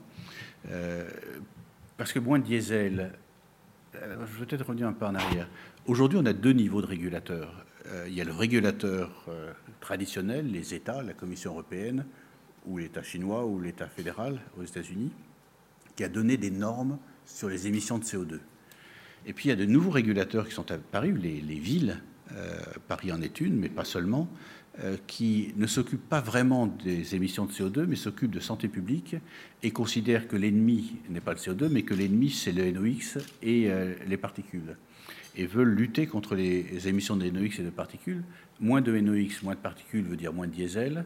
parce que moins de diesel, je vais peut-être revenir un peu en arrière. Aujourd'hui, on a deux niveaux de régulateurs. il y a le régulateur traditionnel, les États, la Commission européenne, ou l'État chinois, ou l'État fédéral aux États-Unis qui a donné des normes sur les émissions de CO2. Et puis il y a de nouveaux régulateurs qui sont apparus, les, les villes, euh, Paris en est une, mais pas seulement, euh, qui ne s'occupent pas vraiment des émissions de CO2, mais s'occupent de santé publique et considèrent que l'ennemi n'est pas le CO2, mais que l'ennemi c'est le NOx et euh, les particules. Et veulent lutter contre les émissions de NOx et de particules. Moins de NOx, moins de particules veut dire moins de diesel,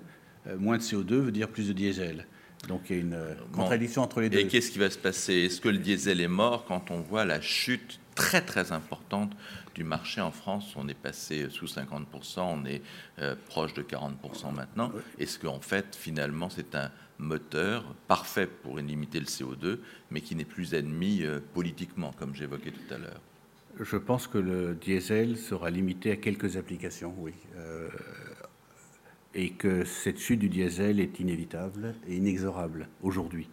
moins de CO2 veut dire plus de diesel. Donc il y a une euh, contradiction entre les deux. Et qu'est-ce qui va se passer? Est-ce que le diesel est mort quand on voit la chute très très importante du marché en France? On est passé sous 50%, on est euh, proche de 40% maintenant. Est-ce qu'en fait, finalement, c'est un moteur parfait pour limiter le CO2, mais qui n'est plus ennemi euh, politiquement, comme j'évoquais tout à l'heure? Je pense que le diesel sera limité à quelques applications, oui et que cette chute du diesel est inévitable et inexorable aujourd'hui.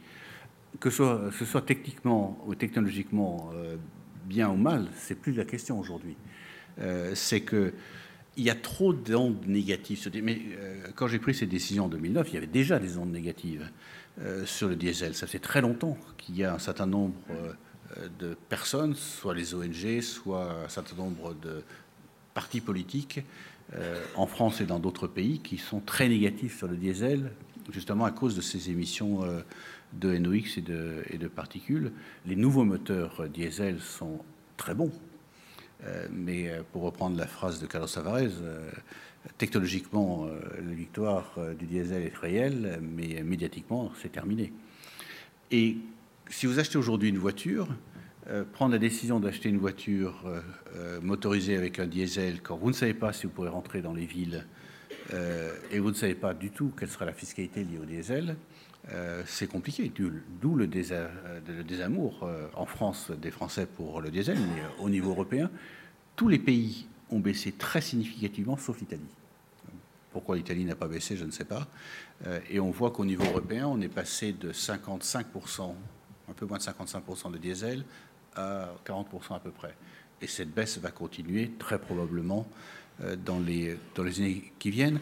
Que ce soit, techniquement ou technologiquement euh, bien ou mal, c'est plus la question aujourd'hui. Euh, c'est que il y a trop d'ondes négatives. Mais euh, quand j'ai pris ces décisions en 2009, il y avait déjà des ondes négatives sur le diesel. Ça fait très longtemps qu'il y a un certain nombre de personnes, soit les ONG, soit un certain nombre de partis politiques, euh, en France et dans d'autres pays qui sont très négatifs sur le diesel, justement à cause de ces émissions euh, de NOx et de, particules. Les nouveaux moteurs diesel sont très bons. mais pour reprendre la phrase de Carlos Tavares, technologiquement, la victoire du diesel est réelle, mais médiatiquement, c'est terminé. Et si vous achetez aujourd'hui une voiture, prendre la décision d'acheter une voiture motorisée avec un diesel quand vous ne savez pas si vous pourrez rentrer dans les villes et vous ne savez pas du tout quelle sera la fiscalité liée au diesel, euh, c'est compliqué, d'où le, désamour euh, en France des Français pour le diesel, mais euh, au niveau européen, tous les pays ont baissé très significativement, sauf l'Italie. Pourquoi l'Italie n'a pas baissé, je ne sais pas. et on voit qu'au niveau européen, on est passé de 55%, un peu moins de 55% de diesel, à 40% à peu près. Et cette baisse va continuer très probablement dans les, dans les années qui viennent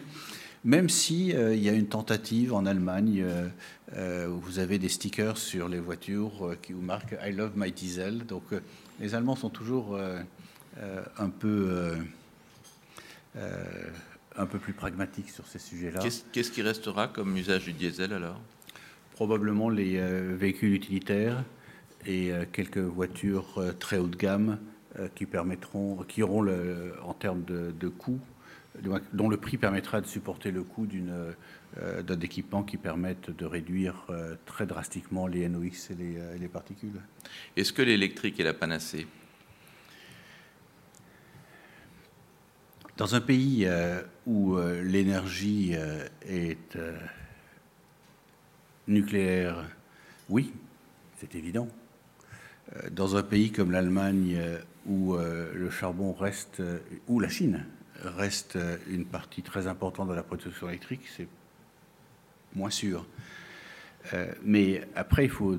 même si euh, il y a une tentative en Allemagne euh, euh, où vous avez des stickers sur les voitures qui vous marquent I love my diesel. Donc les Allemands sont toujours un peu un peu plus pragmatiques sur ces sujets-là. Qu'est-ce qui restera comme usage du diesel alors? Probablement les véhicules utilitaires et quelques voitures très haut de gamme qui permettront, qui auront le, en termes de, de coûts dont le prix permettra de supporter le coût euh, d'un équipement qui permette de réduire euh, très drastiquement les NOx euh, et les, particules. Est-ce que l'électrique est la panacée? Dans un pays où l'énergie est nucléaire, oui, c'est évident. Dans un pays comme l'Allemagne où le charbon reste, ou la Chine, reste une partie très importante de la production électrique, c'est moins sûr. Euh, mais après, il faut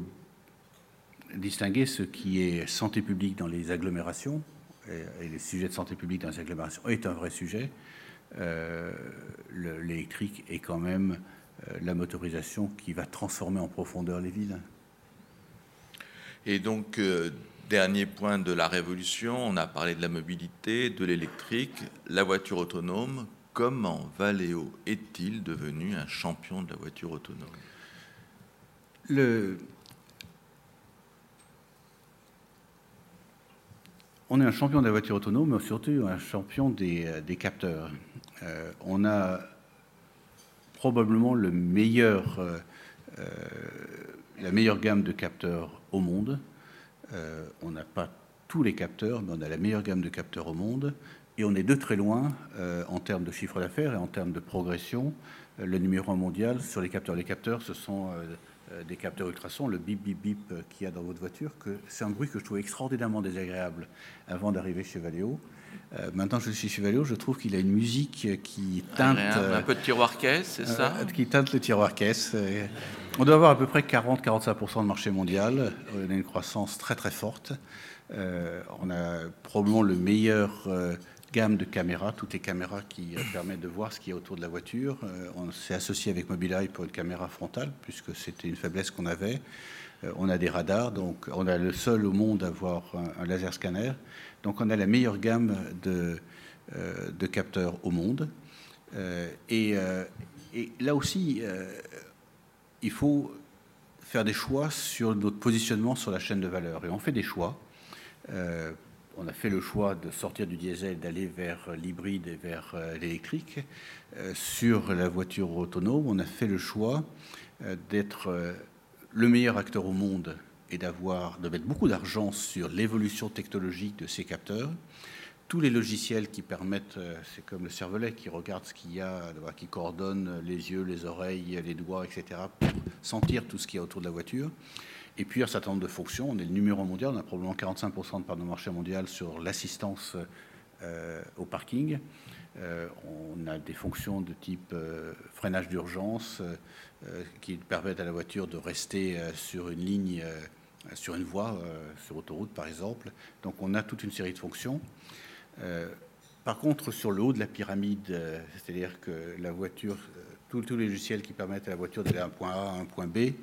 distinguer ce qui est santé publique dans les agglomérations, et, le sujet de santé publique dans les agglomérations est un vrai sujet. Euh, l'électrique est quand même euh, la motorisation qui va transformer en profondeur les villes. Et donc, Dernier point de la révolution, on a parlé de la mobilité, de l'électrique, la voiture autonome. Comment Valeo est-il devenu un champion de la voiture autonome? On est un champion de la voiture autonome, mais surtout un champion des, capteurs. Euh, on a probablement le meilleur, euh, euh, la meilleure gamme de capteurs au monde. Euh, on n'a pas tous les capteurs, mais on a la meilleure gamme de capteurs au monde. Et on est de très loin euh, en termes de chiffre d'affaires et en termes de progression. Euh, le numéro un mondial sur les capteurs. Les capteurs, ce sont des capteurs ultrasons, le bip bip bip qu'il y a dans votre voiture, c'est un bruit que je trouve extraordinairement désagréable avant d'arriver chez Valeo. Maintenant que je suis chez Valeo, je trouve qu'il a une musique qui teinte. un peu de tiroir caisse, c'est ça Qui teinte le tiroir caisse. On doit avoir à peu près 40-45% de marché mondial. On a une croissance très très forte. Euh, on a probablement le meilleur euh, gamme de caméras, toutes les caméras qui euh, permettent de voir ce qu'il y a autour de la voiture. on s'est associé avec Mobileye pour une caméra frontale, puisque c'était une faiblesse qu'on avait. on a des radars, donc on a le seul au monde à avoir un, laser scanner. Donc on a la meilleure gamme de, de capteurs au monde. Et, et, là aussi, il faut faire des choix sur notre positionnement sur la chaîne de valeur. Et on fait des choix. Euh, on a fait le choix de sortir du diesel, d'aller vers l'hybride et vers euh, l'électrique. Euh, sur la voiture autonome, on a fait le choix d'être le meilleur acteur au monde et d'avoir de mettre beaucoup d'argent sur l'évolution technologique de ces capteurs tous les logiciels qui permettent, euh, c'est comme le cervelet qui regarde ce qu'il y a, qui coordonne les yeux, les oreilles, les doigts, etc., pour sentir tout ce qu'il y a autour de la voiture. Et puis un certain nombre de fonctions. On est le numéro mondial, on a probablement 45% de part de marché mondial sur l'assistance euh, au parking. Euh, on a des fonctions de type freinage d'urgence qui permettent à la voiture de rester sur une ligne, sur une voie, sur autoroute par exemple. Donc on a toute une série de fonctions. Euh, par contre, sur le haut de la pyramide, euh, c'est-à-dire que la voiture, euh, tous les logiciels qui permettent à la voiture d'aller d'un point A à un point B,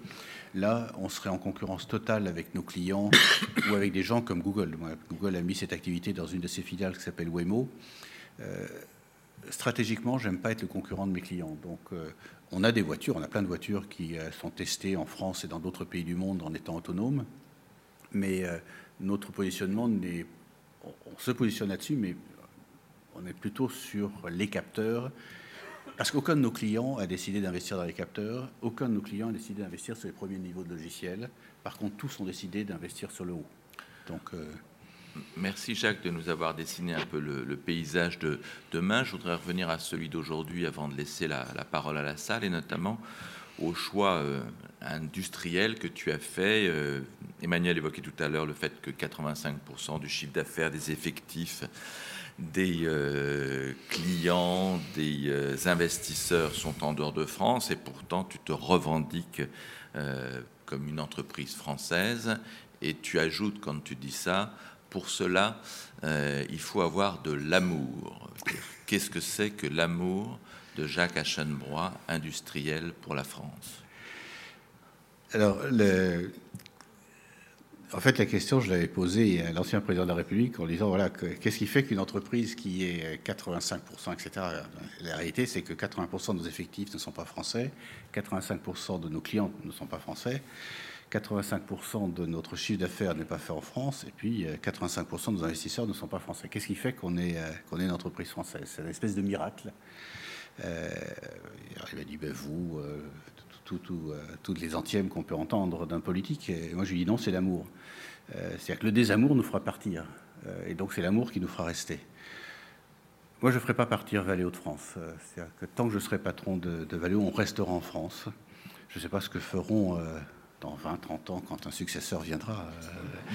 là, on serait en concurrence totale avec nos clients ou avec des gens comme Google. Google a mis cette activité dans une de ses filiales qui s'appelle Waymo. Stratégiquement, j'aime pas être le concurrent de mes clients. Donc, on a des voitures, on a plein de voitures qui sont testées en France et dans d'autres pays du monde en étant autonomes, mais notre positionnement n'est on se positionne là-dessus, mais on est plutôt sur les capteurs. Parce qu'aucun de nos clients a décidé d'investir dans les capteurs, aucun de nos clients a décidé d'investir sur les premiers niveaux de logiciels. Par contre, tous ont décidé d'investir sur le haut. Donc, euh, Merci Jacques de nous avoir dessiné un peu le, paysage de demain. Je voudrais revenir à celui d'aujourd'hui avant de laisser la, parole à la salle et notamment au choix euh, industriel que tu as fait. Euh, Emmanuel évoquait tout à l'heure le fait que 85% du chiffre d'affaires, des effectifs, des euh, clients, des investisseurs sont en dehors de France et pourtant tu te revendiques comme une entreprise française et tu ajoutes quand tu dis ça pour cela, euh, il faut avoir de l'amour. Qu'est-ce que c'est que l'amour de Jacques Aschenbrois, industriel pour la France? Alors, en fait, la question, je l'avais posée à l'ancien président de la République en disant voilà, qu'est-ce qui fait qu'une entreprise qui est 85%, etc. La réalité, c'est que 80% de nos effectifs ne sont pas français, 85% de nos clients ne sont pas français. 85% de notre chiffre d'affaires n'est pas fait en France, et puis 85% euh, de nos investisseurs ne sont pas français. Qu'est-ce qui fait qu'on est, euh, est une entreprise française? C'est une espèce de miracle. Euh, il m'a dit, ben vous, euh, toutes les antièmes qu'on peut entendre d'un politique, et moi je lui dis non, c'est l'amour. C'est-à-dire que le désamour nous fera partir, et donc c'est l'amour qui nous fera rester. Moi, je ne ferai pas partir Valeo de France. C'est-à-dire que tant que je serai patron de, de Valeo, on restera en France. Je ne sais pas ce que feront dans 20, 30 ans, quand un successeur viendra. Euh,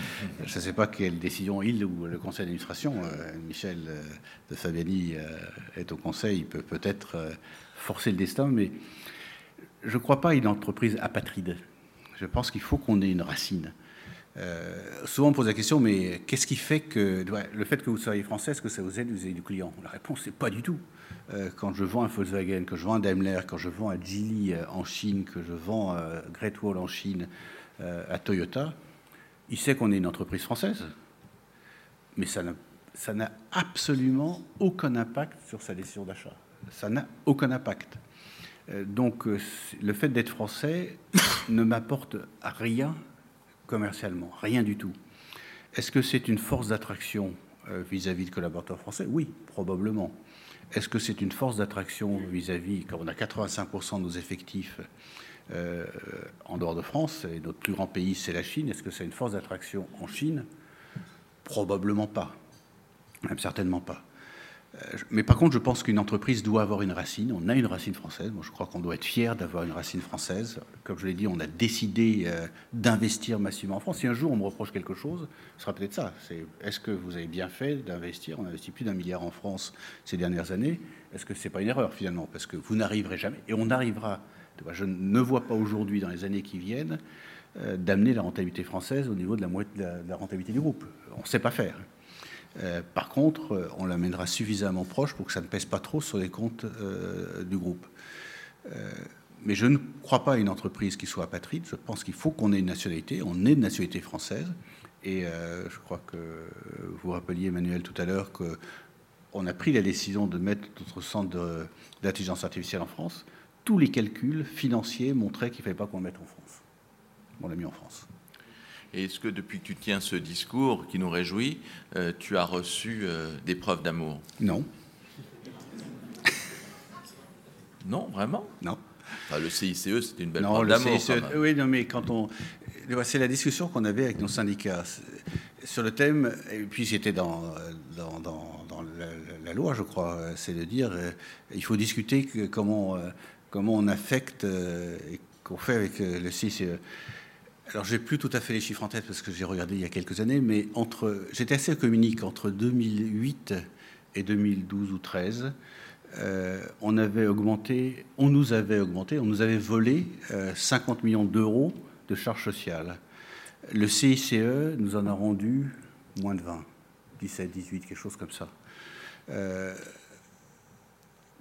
je ne sais pas quelle décision il ou le conseil d'administration, euh, Michel euh, de Fabiani est au conseil, il peut peut-être forcer le destin, mais je ne crois pas à une entreprise apatride. Je pense qu'il faut qu'on ait une racine. Souvent on pose la question, mais qu'est-ce qui fait que le fait que vous soyez français, est-ce que ça vous aide, vous avez du client? La réponse, c'est pas du tout. Euh, quand je vends un Volkswagen, que je vends un Daimler, quand je vends à Geely euh, en Chine, que je vends à Great Wall en Chine, euh, à Toyota, il sait qu'on est une entreprise française. Mais ça n'a absolument aucun impact sur sa décision d'achat. Ça n'a aucun impact. Donc le fait d'être français ne m'apporte rien commercialement, rien du tout. Est-ce que c'est une force d'attraction vis-à-vis de collaborateurs français? Oui, probablement. Est-ce que c'est une force d'attraction vis-à-vis, quand on a 85% de nos effectifs euh, en dehors de France, et notre plus grand pays c'est la Chine, est-ce que c'est une force d'attraction en Chine? Probablement pas, même certainement pas. Euh, mais par contre, je pense qu'une entreprise doit avoir une racine. On a une racine française. Moi, je crois qu'on doit être fier d'avoir une racine française. Comme je l'ai dit, on a décidé euh, d'investir massivement en France. Si un jour on me reproche quelque chose, ce sera peut-être ça. Est-ce que vous avez bien fait d'investir? On a investi plus d'un milliard en France ces dernières années. Est-ce que c'est pas une erreur finalement? Parce que vous n'arriverez jamais, et on arrivera. Je ne vois pas aujourd'hui, dans les années qui viennent, euh, d'amener la rentabilité française au niveau de la rentabilité du groupe. On ne sait pas faire. Euh, par contre, euh, on l'amènera suffisamment proche pour que ça ne pèse pas trop sur les comptes euh, du groupe. mais je ne crois pas à une entreprise qui soit apatride. Je pense qu'il faut qu'on ait une nationalité. On est de nationalité française. Et je crois que vous rappeliez, Emmanuel, tout à l'heure, qu'on a pris la décision de mettre notre centre d'intelligence artificielle en France. Tous les calculs financiers montraient qu'il ne fallait pas qu'on le mette en France. On l'a mis en France. Et est-ce que depuis que tu tiens ce discours qui nous réjouit, euh, tu as reçu euh, des preuves d'amour? Non. non, vraiment? Non. le CICE, c'était une belle preuve d'amour. E, oui, non, mais quand on. C'est la discussion qu'on avait avec nos syndicats sur le thème, et puis c'était dans, dans, dans, la, loi, je crois, c'est de dire euh, il faut discuter comment, comment on affecte et qu'on fait avec le CICE. Alors, j'ai plus tout à fait les chiffres en tête parce que j'ai regardé il y a quelques années, mais entre, j'étais assez communique entre 2008 et 2012 ou 13. Euh, on avait augmenté, on nous avait augmenté, on nous avait volé 50 euh, millions d'euros de charges sociales. Le CICE nous en a rendu moins de 20, 17, 18, quelque chose comme ça. Euh,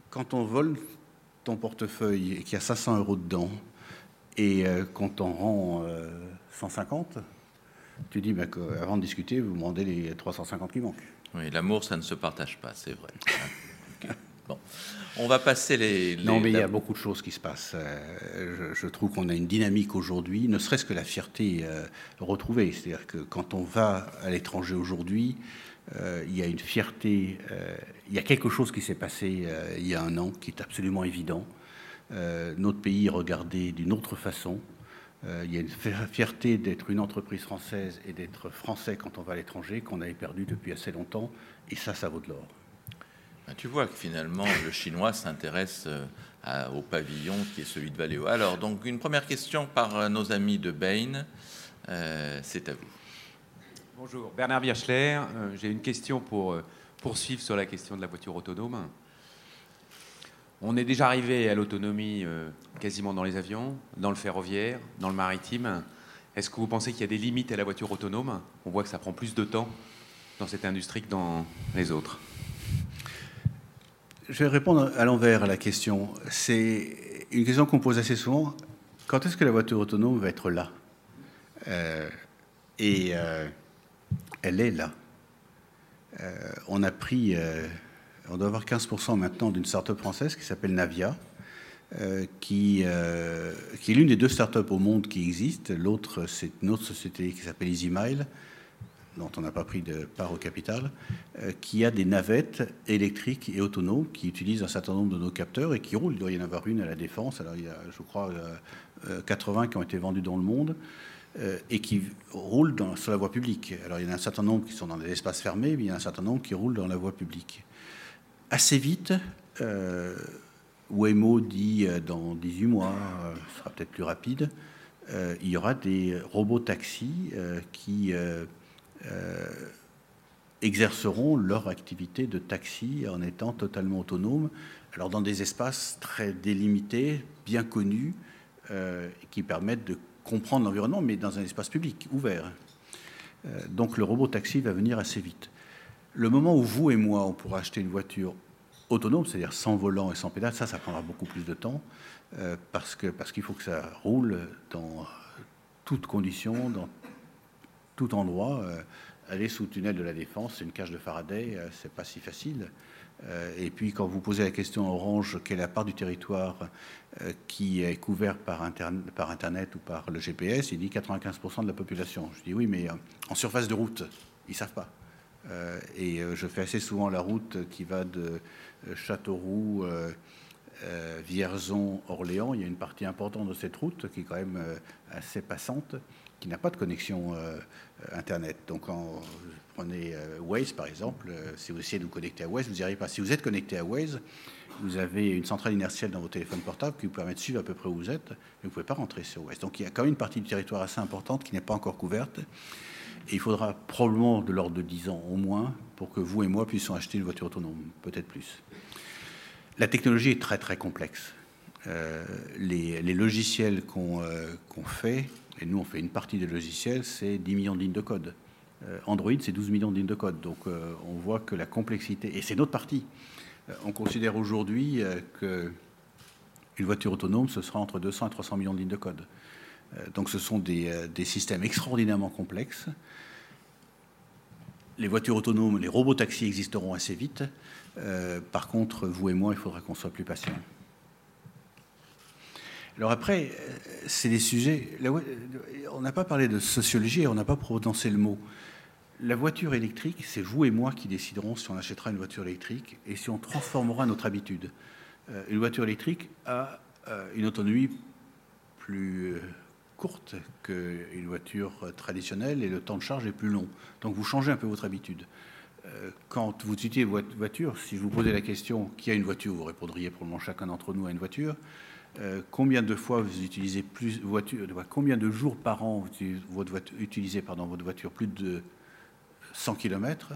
quand on vole ton portefeuille et qu'il y a 500 euros dedans, et euh, quand on rend 150, euh, tu dis bah, qu'avant de discuter, vous demandez les 350 qui manquent. Oui, l'amour, ça ne se partage pas, c'est vrai. Bon. On va passer les, Non, mais il y a beaucoup de choses qui se passent. Euh, je, trouve qu'on a une dynamique aujourd'hui, ne serait-ce que la fierté retrouvée. C'est-à-dire que quand on va à l'étranger aujourd'hui, il y a une fierté, il y a quelque chose qui s'est passé il y a un an qui est absolument évident. Notre pays est regardé d'une autre façon. il y a une fierté d'être une entreprise française et d'être français quand on va à l'étranger qu'on avait perdu depuis assez longtemps. Et ça, ça vaut de l'or. Ben, tu vois que finalement, le chinois s'intéresse au pavillon qui est celui de Valeo. Alors, donc, une première question par nos amis de Bain. C'est à vous. Bonjour, Bernard Birchler. Euh, j'ai une question pour euh, poursuivre sur la question de la voiture autonome. On est déjà arrivé à l'autonomie euh, quasiment dans les avions, dans le ferroviaire, dans le maritime. Est-ce que vous pensez qu'il y a des limites à la voiture autonome? On voit que ça prend plus de temps dans cette industrie que dans les autres. Je vais répondre à l'envers à la question. C'est une question qu'on pose assez souvent. Quand est-ce que la voiture autonome va être là? Et elle est là. Euh, on a pris, euh, on doit avoir 15% maintenant d'une start-up française qui s'appelle Navia, euh, qui, qui, est l'une des deux start-up au monde qui existent. L'autre, c'est une autre société qui s'appelle EasyMile, dont on n'a pas pris de part au capital, qui a des navettes électriques et autonomes qui utilisent un certain nombre de nos capteurs et qui roulent. Il doit y en avoir une à la Défense. Alors, il y a, je crois, 80 qui ont été vendus dans le monde. Euh, et qui roulent sur la voie publique. Alors il y en a un certain nombre qui sont dans des espaces fermés, mais il y en a un certain nombre qui roulent dans la voie publique. Assez vite, euh, Waymo dit euh, dans 18 mois, ce sera peut-être plus rapide, il y aura des robots taxis qui exerceront leur activité de taxi en étant totalement autonomes, alors dans des espaces très délimités, bien connus, qui permettent de comprendre l'environnement, mais dans un espace public, ouvert. Euh, donc le robot taxi va venir assez vite. Le moment où vous et moi, on pourra acheter une voiture autonome, c'est-à-dire sans volant et sans pédale, ça, ça prendra beaucoup plus de temps, euh, parce qu'il parce faut que ça roule dans toutes conditions, dans tout endroit. Euh, aller sous le tunnel de la Défense, c'est une cage de Faraday, c'est pas si facile. Euh, et puis quand vous posez la question Orange, quelle est la part du territoire euh, qui est couvert par, Internet ou par le GPS, il dit 95% de la population. Je dis oui, mais euh, en surface de route, ils ne savent pas. Et je fais assez souvent la route qui va de Châteauroux, Vierzon, Orléans. Il y a une partie importante de cette route qui est quand même assez passante, qui n'a pas de connexion Internet. Donc en, Prenez euh, Waze par exemple. Euh, si vous essayez de vous connecter à Waze, vous n'y arrivez pas. Si vous êtes connecté à Waze, vous avez une centrale inertielle dans vos téléphones portables qui vous permet de suivre à peu près où vous êtes, mais vous ne pouvez pas rentrer sur Waze. Donc il y a quand même une partie du territoire assez importante qui n'est pas encore couverte. Il faudra probablement de l'ordre de 10 ans au moins pour que vous et moi puissions acheter une voiture autonome, peut-être plus. La technologie est très très complexe. Euh, les, logiciels qu'on fait, et nous on fait une partie des logiciels, c'est 10 millions de lignes de code. Euh, Android, c'est 12 millions de lignes de code. Donc euh, on voit que la complexité, et c'est notre partie, euh, on considère aujourd'hui qu'une voiture autonome, ce sera entre 200 et 300 millions de lignes de code. Donc ce sont des, systèmes extraordinairement complexes. Les voitures autonomes, les robots taxis existeront assez vite. par contre, vous et moi, il faudra qu'on soit plus patients. Alors après, c'est des sujets. On n'a pas parlé de sociologie, on n'a pas prononcé le mot. La voiture électrique, c'est vous et moi qui déciderons si on achètera une voiture électrique et si on transformera notre habitude. Euh, une voiture électrique a euh, une autonomie plus euh, courte qu'une voiture traditionnelle et le temps de charge est plus long. Donc vous changez un peu votre habitude. Quand vous utilisez votre voiture, si je vous posais la question qui a une voiture, vous répondriez probablement chacun d'entre nous à une voiture. combien de fois vous utilisez plus voiture, combien de jours par an vous utilisez votre voiture? Plus de 100 km,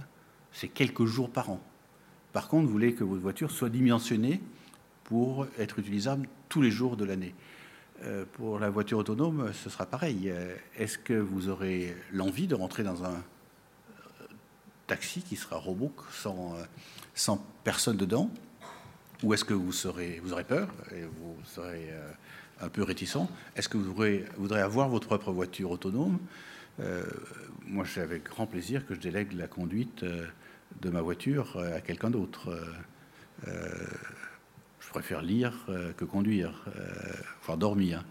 c'est quelques jours par an. Par contre, vous voulez que votre voiture soit dimensionnée pour être utilisable tous les jours de l'année. Euh, pour la voiture autonome, ce sera pareil. Euh, est-ce que vous aurez l'envie de rentrer dans un euh, taxi qui sera robot sans, sans personne dedans? Ou est-ce que vous, serez, vous aurez peur et vous serez un peu réticent? Est-ce que vous voudrez avoir votre propre voiture autonome? Moi, c'est avec grand plaisir que je délègue la conduite de ma voiture à quelqu'un d'autre. Je préfère lire que conduire, voire dormir.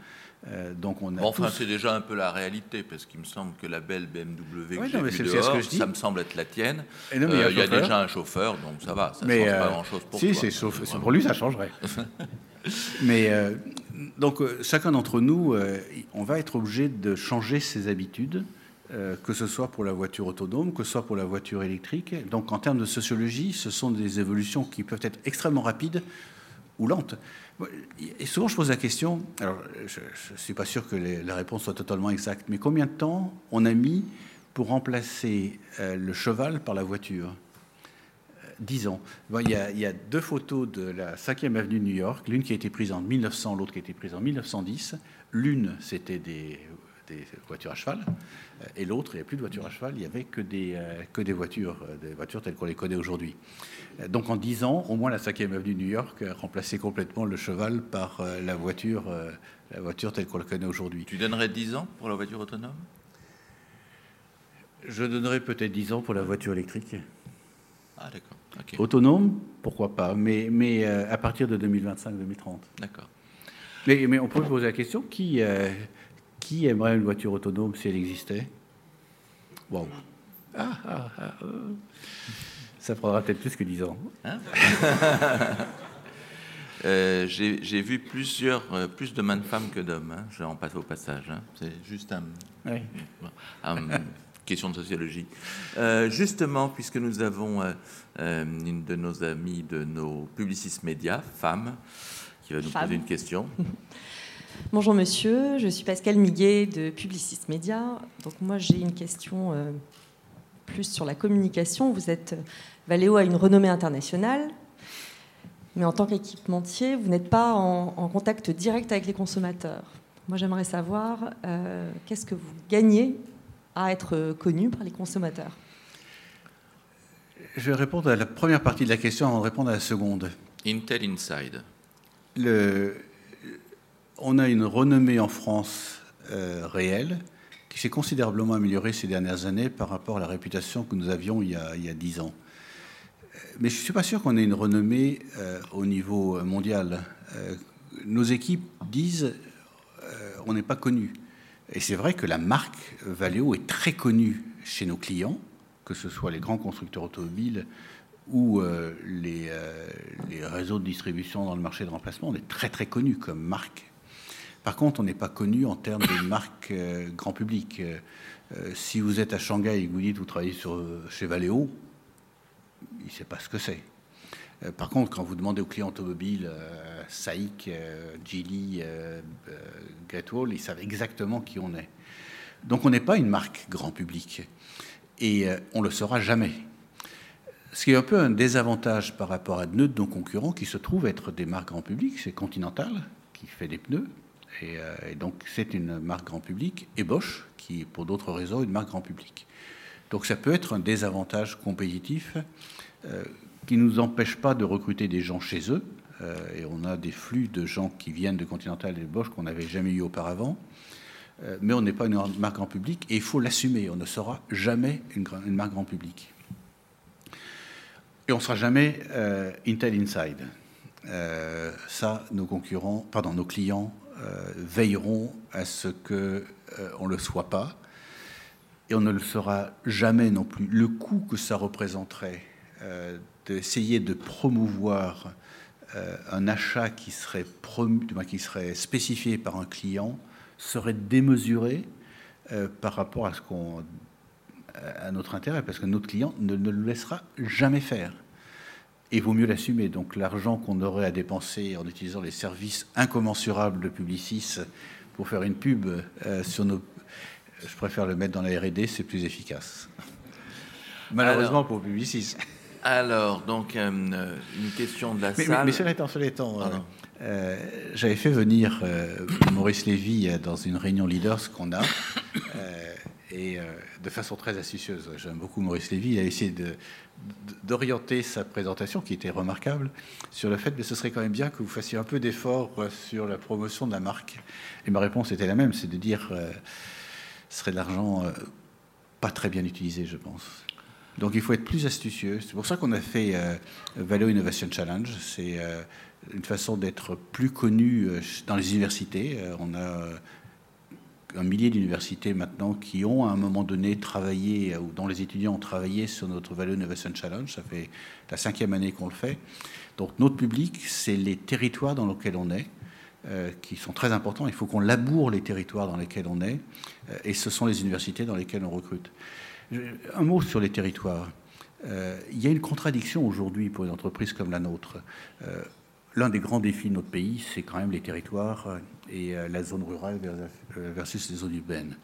donc on a enfin, c'est déjà un peu la réalité, parce qu'il me semble que la belle BMW que oui, j'ai vue dehors, ça me semble être la tienne. il y a, déjà un chauffeur, donc ça va, ça ne change pas grand-chose pour si, toi. Si, pour lui, ça changerait. Mais donc, chacun d'entre nous, on va être obligé de changer ses habitudes euh, que ce soit pour la voiture autonome, que ce soit pour la voiture électrique. Donc en termes de sociologie, ce sont des évolutions qui peuvent être extrêmement rapides ou lentes. Et souvent je pose la question, alors je ne suis pas sûr que la réponse soit totalement exacte, mais combien de temps on a mis pour remplacer euh, le cheval par la voiture? Euh, Dix ans. il, y a, il, y a, deux photos de la 5e avenue de New York, l'une qui a été prise en 1900, l'autre qui a été prise en 1910. L'une, c'était des des voitures à cheval, euh, et l'autre, il n'y avait plus de voitures à cheval, il n'y avait que des, euh, que des voitures, euh, des voitures telles qu'on les connaît aujourd'hui. Donc en 10 ans, au moins la 5e avenue de New York a remplacé complètement le cheval par la voiture, la voiture telle qu'on la connaît aujourd'hui. Tu donnerais 10 ans pour la voiture autonome? Je donnerais peut-être 10 ans pour la voiture électrique. Ah d'accord. Autonome, pourquoi pas, mais, mais à partir de 2025-2030. D'accord. Mais, mais, on peut poser la question qui, qui aimerait une voiture autonome si elle existait? Wow. Ah, ah, ah, euh. Ça prendra peut-être plus que 10 ans. Hein? Euh, J'ai vu plusieurs, euh, plus de mains de femmes que d'hommes. Hein. Je en passe au passage. Hein. C'est juste un, une question de sociologie. justement, puisque nous avons une de nos amies de nos publicistes médias, femme, qui va nous poser une question. Bonjour monsieur, je suis Pascal Miguet de Publicis Média. Donc moi j'ai une question euh, plus sur la communication. Vous êtes Valeo a une renommée internationale, mais en tant qu'équipementier, vous n'êtes pas en, contact direct avec les consommateurs. Moi j'aimerais savoir euh, qu'est-ce que vous gagnez à être connu par les consommateurs? Je vais répondre à la première partie de la question avant de répondre à la seconde. Intel Inside. Le, on a une renommée en France euh, réelle qui s'est considérablement améliorée ces dernières années par rapport à la réputation que nous avions il y a dix ans. Mais je ne suis pas sûr qu'on ait une renommée euh, au niveau mondial. Euh, nos équipes disent on n'est pas connu. Et c'est vrai que la marque Valeo est très connue chez nos clients, que ce soit les grands constructeurs automobiles ou les, les, réseaux de distribution dans le marché de remplacement. On est très très connu comme marque par contre, on n'est pas connu en termes de marque euh, grand public. Euh, euh, si vous êtes à Shanghai et que vous dites que vous travaillez sur, chez Valeo, il ne sait pas ce que c'est. Par contre, quand vous demandez aux clients automobiles, SAIC, Geely, Great Wall, ils savent exactement qui on est. Donc on n'est pas une marque grand public. Et on ne le saura jamais. Ce qui est un peu un désavantage par rapport à de nos concurrents qui se trouvent être des marques grand public, c'est Continental, qui fait des pneus, euh, et, donc, c'est une marque grand public, et Bosch, qui, pour d'autres raisons, une marque grand public. Donc, ça peut être un désavantage compétitif euh, qui ne nous empêche pas de recruter des gens chez eux. Euh, et on a des flux de gens qui viennent de Continental et de Bosch qu'on n'avait jamais eu auparavant. mais on n'est pas une marque grand public et il faut l'assumer. On ne sera jamais une, marque grand public. Et on ne sera jamais Intel Inside. ça, nos concurrents, pardon, nos clients veilleront à ce qu'on euh, ne le soit pas. Et on ne le sera jamais non plus. Le coût que ça représenterait euh, d'essayer de promouvoir un achat qui serait, qui serait spécifié par un client serait démesuré par rapport à, ce qu'on, à notre intérêt, parce que notre client ne, ne le laissera jamais faire il vaut mieux l'assumer. Donc l'argent qu'on aurait à dépenser en utilisant les services incommensurables de Publicis pour faire une pub euh, sur nos... Je préfère le mettre dans la RD, c'est plus efficace. Malheureusement pour Publicis. Alors, donc, euh, une question de la salle. Mais, cela étant, cela étant euh, j'avais fait venir Maurice Lévy dans une réunion leaders qu'on a et de façon très astucieuse. J'aime beaucoup Maurice Lévy. Il a essayé d'orienter sa présentation, qui était remarquable, sur le fait que ce serait quand même bien que vous fassiez un peu d'effort euh, sur la promotion de la marque. Et ma réponse était la même, c'est de dire euh, ce serait de l'argent euh, pas très bien utilisé, je pense. Donc il faut être plus astucieux. C'est pour ça qu'on a fait Value Innovation Challenge. C'est une façon d'être plus connu dans les universités. On a un millier d'universités maintenant qui ont à un moment donné travaillé, ou dont les étudiants ont travaillé sur notre Value Innovation Challenge. Ça fait la cinquième année qu'on le fait. Donc notre public, c'est les territoires dans lesquels on est, euh, qui sont très importants. Il faut qu'on laboure les territoires dans lesquels on est, euh, et ce sont les universités dans lesquelles on recrute. Un mot sur les territoires. Euh, il y a une contradiction aujourd'hui pour une entreprise comme la nôtre l'un des grands défis de notre pays, c'est quand même les territoires euh, et euh, la zone rurale euh, versus les zones urbaines.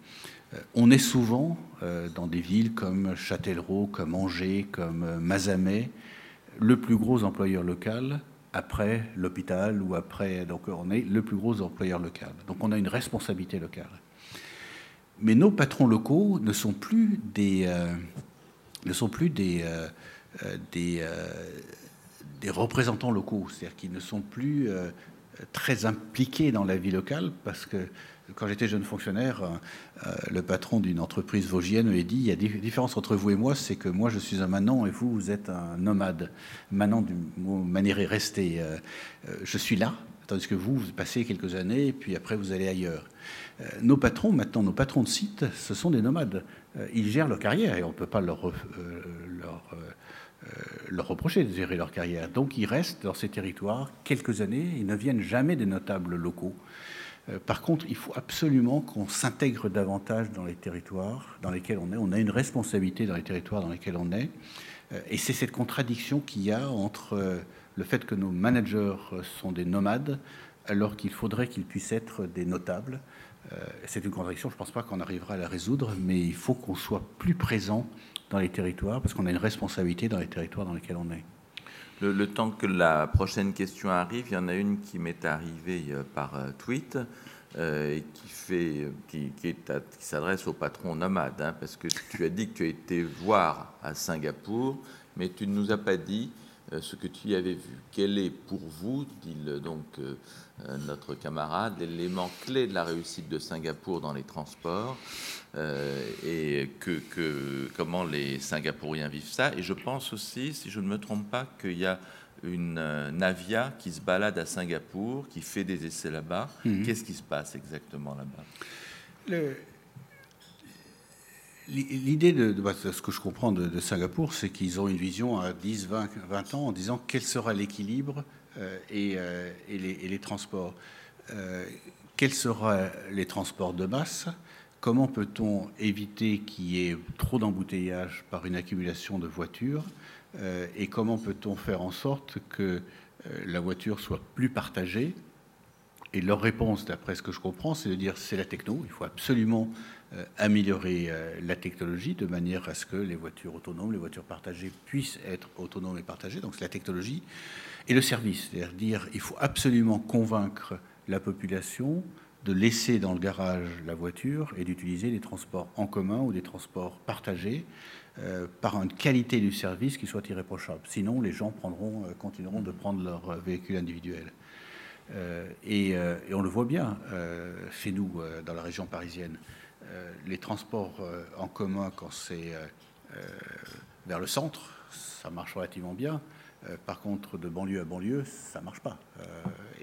On est souvent dans des villes comme Châtellerault, comme Angers, comme Mazamet, le plus gros employeur local après l'hôpital ou après. Donc on est le plus gros employeur local. Donc on a une responsabilité locale. Mais nos patrons locaux ne sont plus des, des représentants locaux, c'est-à-dire qu'ils ne sont plus euh, très impliqués dans la vie locale, parce que quand j'étais jeune fonctionnaire, euh, le patron d'une entreprise vosgienne m'a dit il y a des différences entre vous et moi, c'est que moi je suis un manant et vous, vous êtes un nomade. Manant du mot maniéré, rester. Euh, je suis là, tandis que vous, vous passez quelques années, et puis après vous allez ailleurs. nos patrons, maintenant, nos patrons de site, ce sont des nomades. ils gèrent leur carrière et on ne peut pas leur, leur euh, leur reprocher de gérer leur carrière. Donc ils restent dans ces territoires quelques années, ils ne viennent jamais des notables locaux. Euh, par contre, il faut absolument qu'on s'intègre davantage dans les territoires dans lesquels on est. On a une responsabilité dans les territoires dans lesquels on est. Euh, et c'est cette contradiction qu'il y a entre le fait que nos managers sont des nomades alors qu'il faudrait qu'ils puissent être des notables. C'est une contradiction, je ne pense pas qu'on arrivera à la résoudre, mais il faut qu'on soit plus présent dans les territoires, parce qu'on a une responsabilité dans les territoires dans lesquels on est. Le, temps que la prochaine question arrive, il y en a une qui m'est arrivée euh, par euh, tweet euh, et qui, fait, qui, s'adresse au patron nomade, hein, parce que tu as dit que tu as été voir à Singapour, mais tu ne nous as pas dit ce que tu y avais vu. Quel est pour vous, dit donc notre camarade, l'élément clé de la réussite de Singapour dans les transports euh, et que, comment les Singapouriens vivent ça. Et je pense aussi, si je ne me trompe pas, qu'il y a une euh, Navia qui se balade à Singapour, qui fait des essais là-bas. Mhm. Qu'est-ce qui se passe exactement là-bas? L'idée de, bah, de, ce que je comprends de, Singapour, c'est qu'ils ont une vision à 10, 20, 20 ans en disant quel sera l'équilibre euh, et, et, les, et, les, transports. quels seront les transports de masse? Comment peut-on éviter qu'il y ait trop d'embouteillages par une accumulation de voitures euh, Et comment peut-on faire en sorte que euh, la voiture soit plus partagée? Et leur réponse, d'après ce que je comprends, c'est de dire c'est la techno, il faut absolument euh, améliorer la technologie de manière à ce que les voitures autonomes, les voitures partagées puissent être autonomes et partagées. Donc c'est la technologie. Et le service, c'est-à-dire dire il faut absolument convaincre la population de laisser dans le garage la voiture et d'utiliser des transports en commun ou des transports partagés euh, par une qualité du service qui soit irréprochable. Sinon, les gens euh, continueront de prendre leur véhicule individuel. Euh, et, on le voit bien chez nous, dans la région parisienne. les transports en commun, quand c'est vers le centre, ça marche relativement bien. Euh, par contre, de banlieue à banlieue, ça ne marche pas. Euh,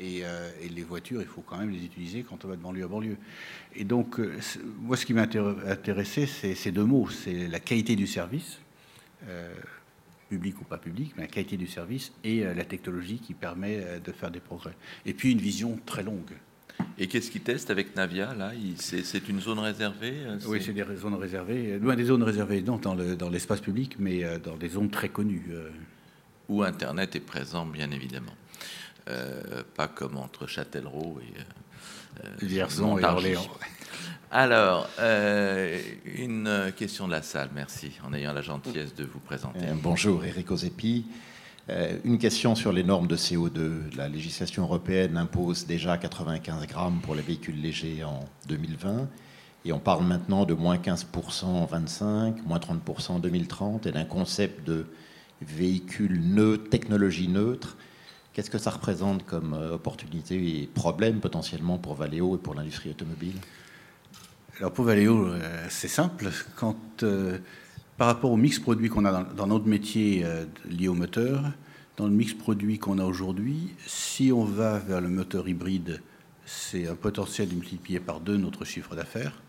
euh, et, les voitures, il faut quand même les utiliser quand on va de banlieue à banlieue. Et donc, moi, ce qui m'a intéressé, c'est ces deux mots. C'est la qualité du service, public ou pas public, mais la qualité du service et la technologie qui permet de faire des progrès. Et puis, une vision très longue. Et qu'est-ce qu'ils testent avec Navia là? C'est une zone réservée Oui, c'est des zones réservées. Loin des zones réservées, non, dans l'espace public, mais dans des zones très connues où Internet est présent, bien évidemment. Euh, pas comme entre Châtellerault et euh, Vierzon et Orléans. Alors, euh, une question de la salle, merci, en ayant la gentillesse de vous présenter. bonjour, Eric Ozepi. une question sur les normes de CO2. La législation européenne impose déjà 95 grammes pour les véhicules légers en 2020. Et on parle maintenant de moins 15% en 25, moins 30% en 2030, et d'un concept de véhicules neutres, technologie neutre. Qu'est-ce que ça représente comme euh, opportunité et problème potentiellement pour Valeo et pour l'industrie automobile? Alors pour Valeo, euh, c'est simple. Euh, par rapport au mix produit qu'on a dans, notre métier lié au moteur, dans le mix produit qu'on a aujourd'hui, si on va vers le moteur hybride, c'est un potentiel de multiplier par deux notre chiffre d'affaires,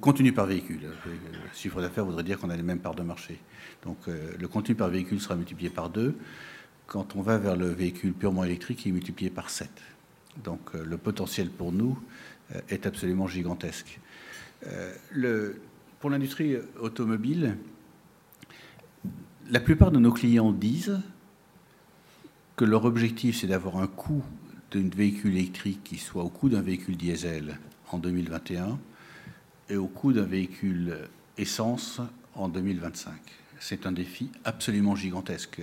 contenu par véhicule. Le chiffre d'affaires voudrait dire qu'on a les mêmes parts de marché. Donc euh, le contenu par véhicule sera multiplié par deux. Quand on va vers le véhicule purement électrique, il est multiplié par 7. Donc euh, le potentiel pour nous euh, est absolument gigantesque. Pour l'industrie automobile, la plupart de nos clients disent que leur objectif, c'est d'avoir un coût d'un véhicule électrique qui soit au coût d'un véhicule diesel en 2021 et au coût d'un véhicule essence en 2025. C'est un défi absolument gigantesque,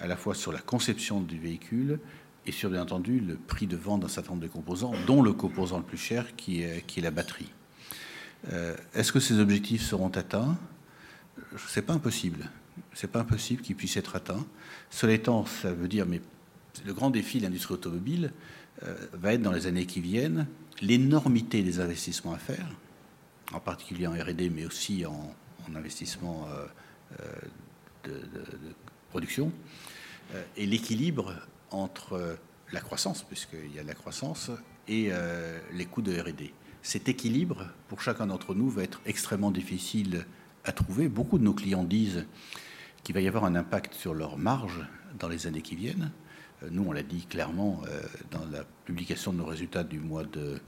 à la fois sur la conception du véhicule et sur, bien entendu, le prix de vente d'un certain nombre de composants, dont le composant le plus cher qui est, la batterie. Euh, est-ce que ces objectifs seront atteints? C'est pas impossible. C'est pas impossible qu'ils puissent être atteints. Cela étant, ça veut dire, le grand défi de l'industrie automobile euh, va être dans les années qui viennent l'énormité des investissements à faire, en particulier en R&D, mais aussi en, investissement euh, de, production, et l'équilibre entre la croissance, puisqu'il y a la croissance, et les coûts de R&D cet équilibre, pour chacun d'entre nous, va être extrêmement difficile à trouver. Beaucoup de nos clients disent qu'il va y avoir un impact sur leur marge dans les années qui viennent. Euh, nous, on l'a dit clairement euh, dans la publication de nos résultats du mois de,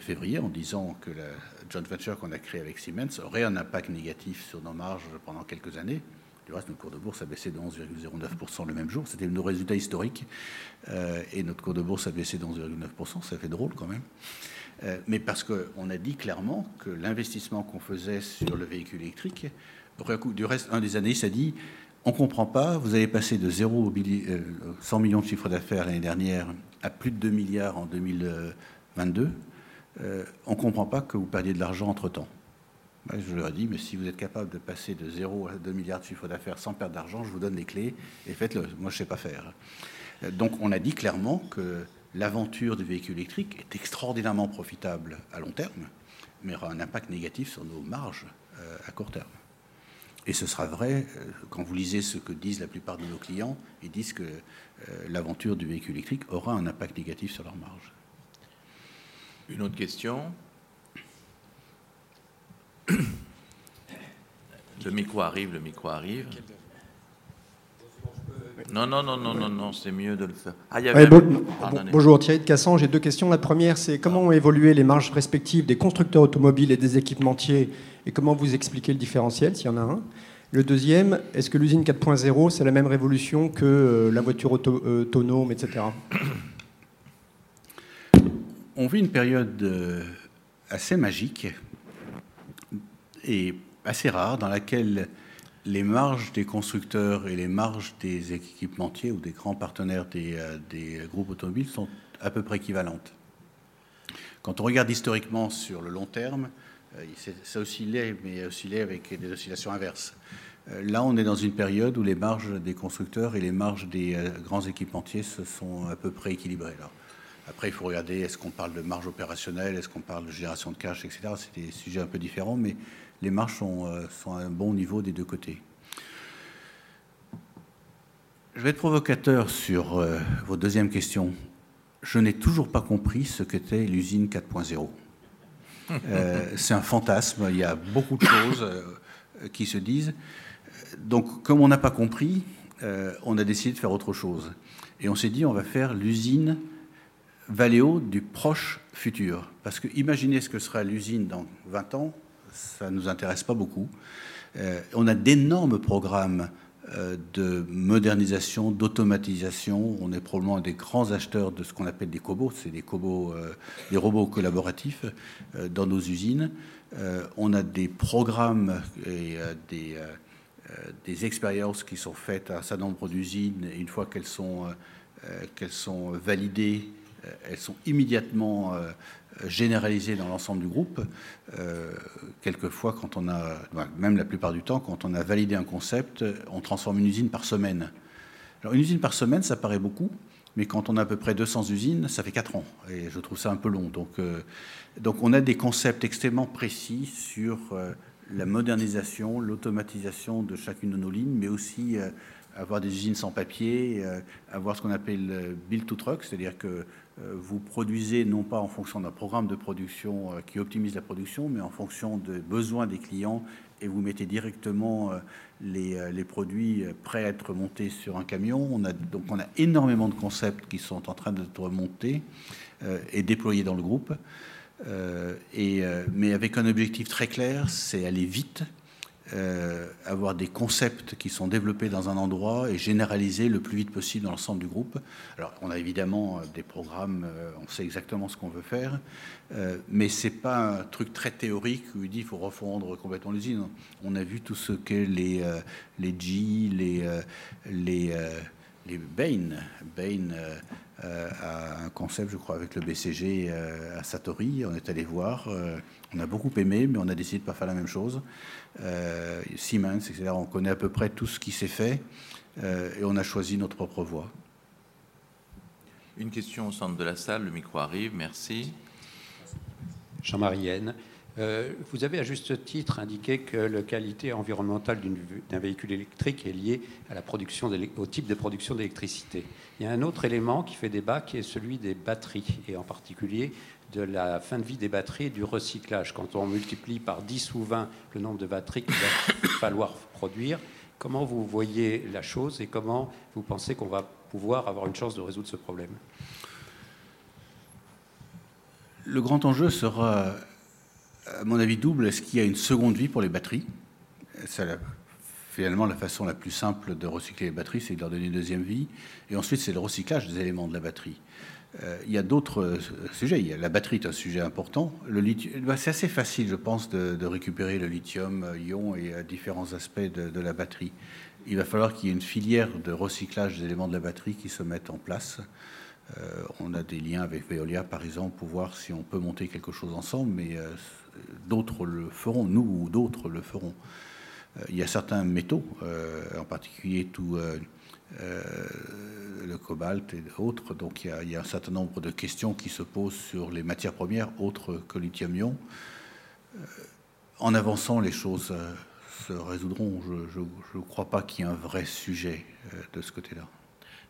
février, en disant que la joint venture qu'on a créée avec Siemens aurait un impact négatif sur nos marges pendant quelques années. Du reste, notre cours de bourse a baissé de 11,09% le même jour. C'était nos résultats historiques. Euh, et notre cours de bourse a baissé de 11,9%. Ça fait drôle quand même. Mais parce qu'on a dit clairement que l'investissement qu'on faisait sur le véhicule électrique, du reste, un des analystes a dit on ne comprend pas, vous avez passé de 0 100 euh, millions de chiffre d'affaires l'année dernière à plus de 2 milliards en 2022. Euh, on ne comprend pas que vous perdiez de l'argent entre-temps. Je leur ai dit, mais si vous êtes capable de passer de 0 à 2 milliards de chiffre d'affaires sans perdre d'argent, je vous donne les clés et faites-le. Moi, je ne sais pas faire. Donc, on a dit clairement que l'aventure du véhicule électrique est extraordinairement profitable à long terme, mais aura un impact négatif sur nos marges euh, à court terme. Et ce sera vrai euh, quand vous lisez ce que disent la plupart de nos clients, ils disent que euh, l'aventure du véhicule électrique aura un impact négatif sur leurs marges. Une autre question Le micro arrive, le micro arrive. Non, non, non, non, non, non, c'est mieux de le faire. Ah, bonjour, Thierry de Cassan. J'ai deux questions. La première, c'est comment ont évolué les marges respectives des constructeurs automobiles et des équipementiers et comment vous expliquez le différentiel, s'il y en a un? Le deuxième, est-ce que l'usine 4.0, c'est la même révolution que euh, la voiture euh, autonome, etc. On vit une période euh, assez magique et assez rare dans laquelle les marges des constructeurs et les marges des équipementiers ou des grands partenaires des, groupes automobiles sont à peu près équivalentes. Quand on regarde historiquement sur le long terme, ça oscillait, mais oscillait avec des oscillations inverses. Euh, là, on est dans une période où les marges des constructeurs et les marges des grands équipementiers se sont à peu près équilibrées. Après, il faut regarder, est-ce qu'on parle de marge opérationnelle, est-ce qu'on parle de génération de cash, etc. C'est des sujets un peu différents, mais les marges euh, sont, à un bon niveau des deux côtés. Je vais être provocateur sur euh, votre deuxième question. Je n'ai toujours pas compris ce qu'était l'usine 4.0. Euh, c'est un fantasme, il y a beaucoup de choses qui se disent. Donc, comme on n'a pas compris, on a décidé de faire autre chose. Et on s'est dit, on va faire l'usine Valeo du proche futur. Parce que imaginez ce que sera l'usine dans 20 ans, ça ne nous intéresse pas beaucoup. Euh, on a d'énormes programmes euh, de modernisation, d'automatisation. On est probablement des grands acheteurs de ce qu'on appelle des cobots, c'est des cobots, euh, des robots collaboratifs dans nos usines. on a des programmes et des, des, expériences qui sont faites à un certain nombre d'usines. Une fois qu'elles sont, qu'elles sont validées, elles sont immédiatement généralisé dans l'ensemble du groupe. Euh, quelquefois, quand on a, même la plupart du temps, quand on a validé un concept, on transforme une usine par semaine. Alors, une usine par semaine, ça paraît beaucoup, mais quand on a à peu près 200 usines, ça fait 4 ans. Et je trouve ça un peu long. Donc, euh, donc on a des concepts extrêmement précis sur euh, la modernisation, l'automatisation de chacune de nos lignes, mais aussi avoir des usines sans papier, avoir ce qu'on appelle build to truck, c'est-à-dire que vous produisez non pas en fonction d'un programme de production qui optimise la production, mais en fonction des besoins des clients et vous mettez directement les, les, produits prêts à être montés sur un camion. On a, donc on a énormément de concepts qui sont en train d'être montés et déployés dans le groupe. Euh, euh, mais avec un objectif très clair, c'est aller vite, euh, avoir des concepts qui sont développés dans un endroit et généraliser le plus vite possible dans l'ensemble du groupe. Alors, on a évidemment des programmes, on sait exactement ce qu'on veut faire, mais c'est pas un truc très théorique où il dit qu'il faut refondre complètement l'usine. On a vu tout ce que les, les G, les, les, les Bain, Bain euh, à un concept, je crois, avec le BCG euh, à Satori. On est allé voir. Euh, on a beaucoup aimé, mais on a décidé de ne pas faire la même chose. Siemens, etc. On connaît à peu près tout ce qui s'est fait et on a choisi notre propre voie. Une question au centre de la salle. Le micro arrive. Merci. Jean-Marie euh, vous avez à juste titre indiqué que la qualité environnementale d'un véhicule électrique est liée à la production au type de production d'électricité. Il y a un autre élément qui fait débat qui est celui des batteries, et en particulier de la fin de vie des batteries et du recyclage. Quand on multiplie par 10 ou 20 le nombre de batteries qu'il va falloir produire, comment vous voyez la chose et comment vous pensez qu'on va pouvoir avoir une chance de résoudre ce problème? Le grand enjeu sera à mon avis, double. Est-ce qu'il y a une seconde vie pour les batteries? Finalement la façon la plus simple de recycler les batteries, c'est de leur donner une deuxième vie. Et ensuite, c'est le recyclage des éléments de la batterie. Euh, il y a d'autres euh, sujets. La batterie est un sujet important. Le bah, c'est assez facile, je pense, de, récupérer le lithium-ion et différents aspects de, la batterie. Il va falloir qu'il y ait une filière de recyclage des éléments de la batterie qui se mette en place. Euh, on a des liens avec Veolia, par exemple, pour voir si on peut monter quelque chose ensemble, mais d'autres le feront, nous ou d'autres le feront. Euh, il y a certains métaux, euh, en particulier tout euh, le cobalt et autres, donc il y, a, un certain nombre de questions qui se posent sur les matières premières autres que lithium-ion. En avançant, les choses se résoudront. Je ne crois pas qu'il y ait un vrai sujet de ce côté-là.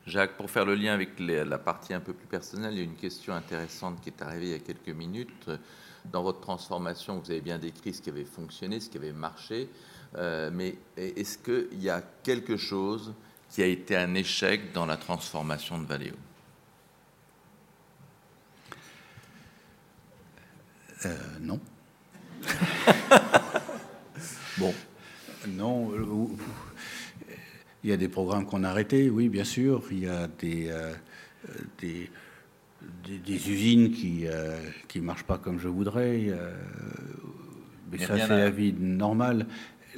Jacques, pour faire le lien avec la partie un peu plus personnelle, il y a une question intéressante qui est arrivée il y a quelques minutes dans votre transformation, vous avez bien décrit ce qui avait fonctionné, ce qui avait marché, euh, mais est-ce qu'il y a quelque chose qui a été un échec dans la transformation de Valeo? Euh, Non. bon, non. Euh, il y a des programmes qu'on a arrêtés, oui, bien sûr. Il y a des, des des, usines qui ne euh, marchent pas comme je voudrais. Euh, mais ça, c'est la vie normale.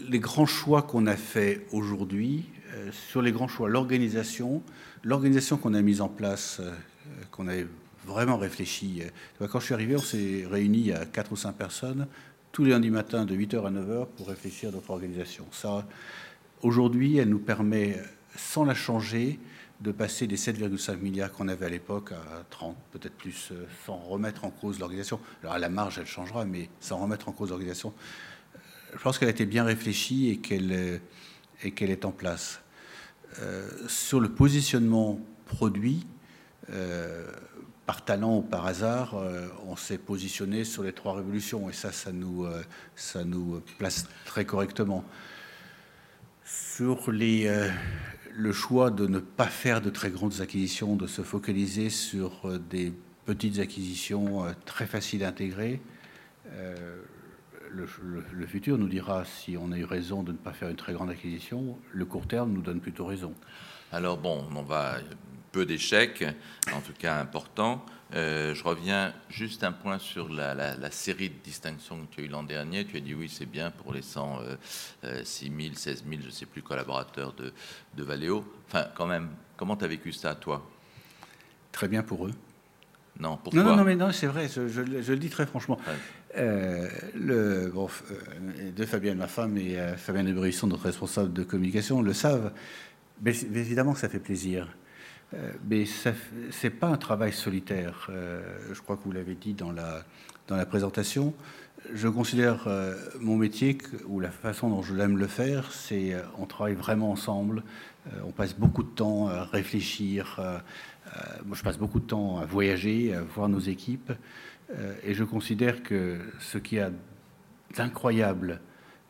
Les grands choix qu'on a fait aujourd'hui, euh, sur les grands choix, l'organisation, l'organisation qu'on a mise en place, qu'on avait vraiment réfléchi. Quand je suis arrivé, on s'est réunis à 4 ou 5 personnes tous les lundis matins de 8h à 9h pour réfléchir à notre organisation. Ça, aujourd'hui, elle nous permet, sans la changer, de passer des 7,5 milliards qu'on avait à l'époque à 30, peut-être plus, euh, sans remettre en cause l'organisation. Alors à la marge, elle changera, mais sans remettre en cause l'organisation. Je pense qu'elle a été bien réfléchie et qu'elle euh, est en place. Euh, sur le positionnement produit, par talent ou par hasard, on s'est positionné sur les trois révolutions et ça, ça nous, ça nous place très correctement. Sur les, le choix de ne pas faire de très grandes acquisitions, de se focaliser sur euh, des petites acquisitions euh, très faciles à intégrer. Euh, le, futur nous dira si on a eu raison de ne pas faire une très grande acquisition. Le court terme nous donne plutôt raison. Alors bon, on va peu d'échecs, en tout cas importants. Euh, je reviens juste un point sur la, série de distinctions que tu as eu l'an dernier. Tu as dit oui, c'est bien pour les 100, 6 000, 16 000, je ne sais plus, collaborateurs de, de Valeo. Enfin, quand même, comment tu as vécu ça, toi? Très bien pour eux. Non, pourquoi Non, non, mais non, c'est vrai, je, le dis très franchement. Euh, le, bon, euh, de Fabienne, ma femme, et Fabienne de Brisson, notre responsable de communication, le savent. Mais, mais évidemment que ça fait plaisir. Euh, mais ce n'est pas un travail solitaire. Euh, je crois que vous l'avez dit dans la, dans la présentation. Je considère mon métier ou la façon dont je l'aime le faire, c'est on travaille vraiment ensemble. on passe beaucoup de temps à réfléchir. moi, je passe beaucoup de temps à voyager, à voir nos équipes. et je considère que ce qui a d'incroyable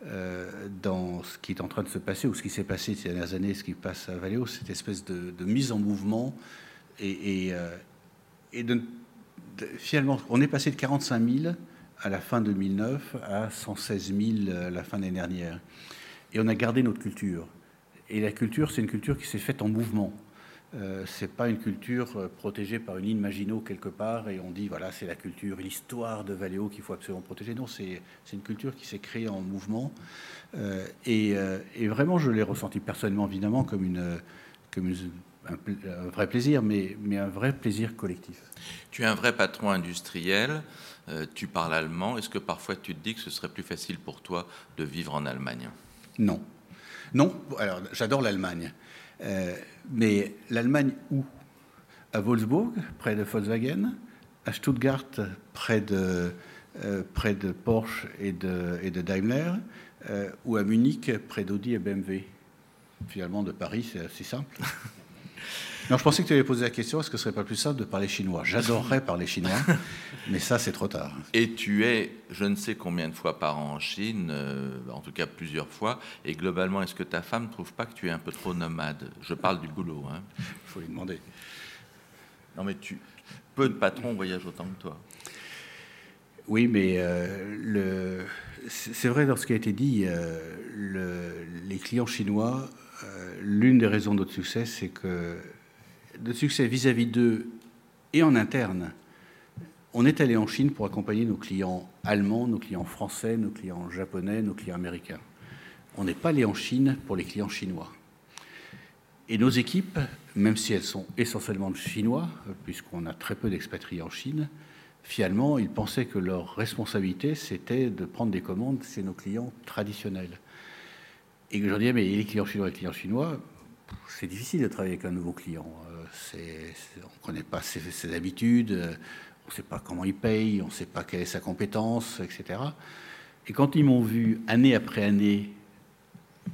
euh, dans ce qui est en train de se passer, ou ce qui s'est passé ces dernières années, ce qui passe à Valeo, cette espèce de, mise en mouvement. Et, et, euh, finalement, on est passé de 45 000 à la fin 2009 à 116 000 à la fin de l'année dernière. Et on a gardé notre culture. Et la culture, c'est une culture qui s'est faite en mouvement. Euh, c'est pas une culture euh, protégée par une ligne Maginot quelque part et on dit voilà c'est la culture, l'histoire de Valéo qu'il faut absolument protéger. Non, c'est une culture qui s'est créée en mouvement euh, et, vraiment je l'ai ressenti personnellement évidemment comme, une, comme un, vrai plaisir, mais, mais un vrai plaisir collectif. Tu es un vrai patron industriel. tu parles allemand. Est-ce que parfois tu te dis que ce serait plus facile pour toi de vivre en Allemagne? Non. Non, alors j'adore l'Allemagne. Mais l'Allemagne où? À Wolfsburg, près de Volkswagen, à Stuttgart, près de, euh, près de Porsche et de, et de Daimler, euh, ou à Munich, près d'Audi et BMW. Finalement, de Paris, c'est assez simple. Non, je pensais que tu allais poser la question est-ce que ce serait pas plus simple de parler chinois? J'adorerais parler chinois, mais ça, c'est trop tard. Et tu es, je ne sais combien de fois par an en Chine, euh, en tout cas plusieurs fois, et globalement, est-ce que ta femme ne trouve pas que tu es un peu trop nomade? Je parle du boulot. Hein. Il faut lui demander. Non, mais tu, peu de patrons voyagent autant que toi. Oui, mais euh, le, c'est vrai dans ce qui a été dit, euh, le, les clients chinois, l'une des raisons de notre succès, c'est que de succès vis-à-vis d'eux et en interne, on est allé en Chine pour accompagner nos clients allemands, nos clients français, nos clients japonais, nos clients américains. On n'est pas allé en Chine pour les clients chinois. Et nos équipes, même si elles sont essentiellement chinois, puisqu'on a très peu d'expatriés en Chine, finalement, ils pensaient que leur responsabilité, c'était de prendre des commandes chez nos clients traditionnels. Et je disais, mais les clients chinois et les clients chinois, c'est difficile de travailler avec un nouveau client on ne connaît pas ses, habitudes, on ne sait pas comment il paye, on ne sait pas quelle est sa compétence, etc. Et quand ils m'ont vu année après année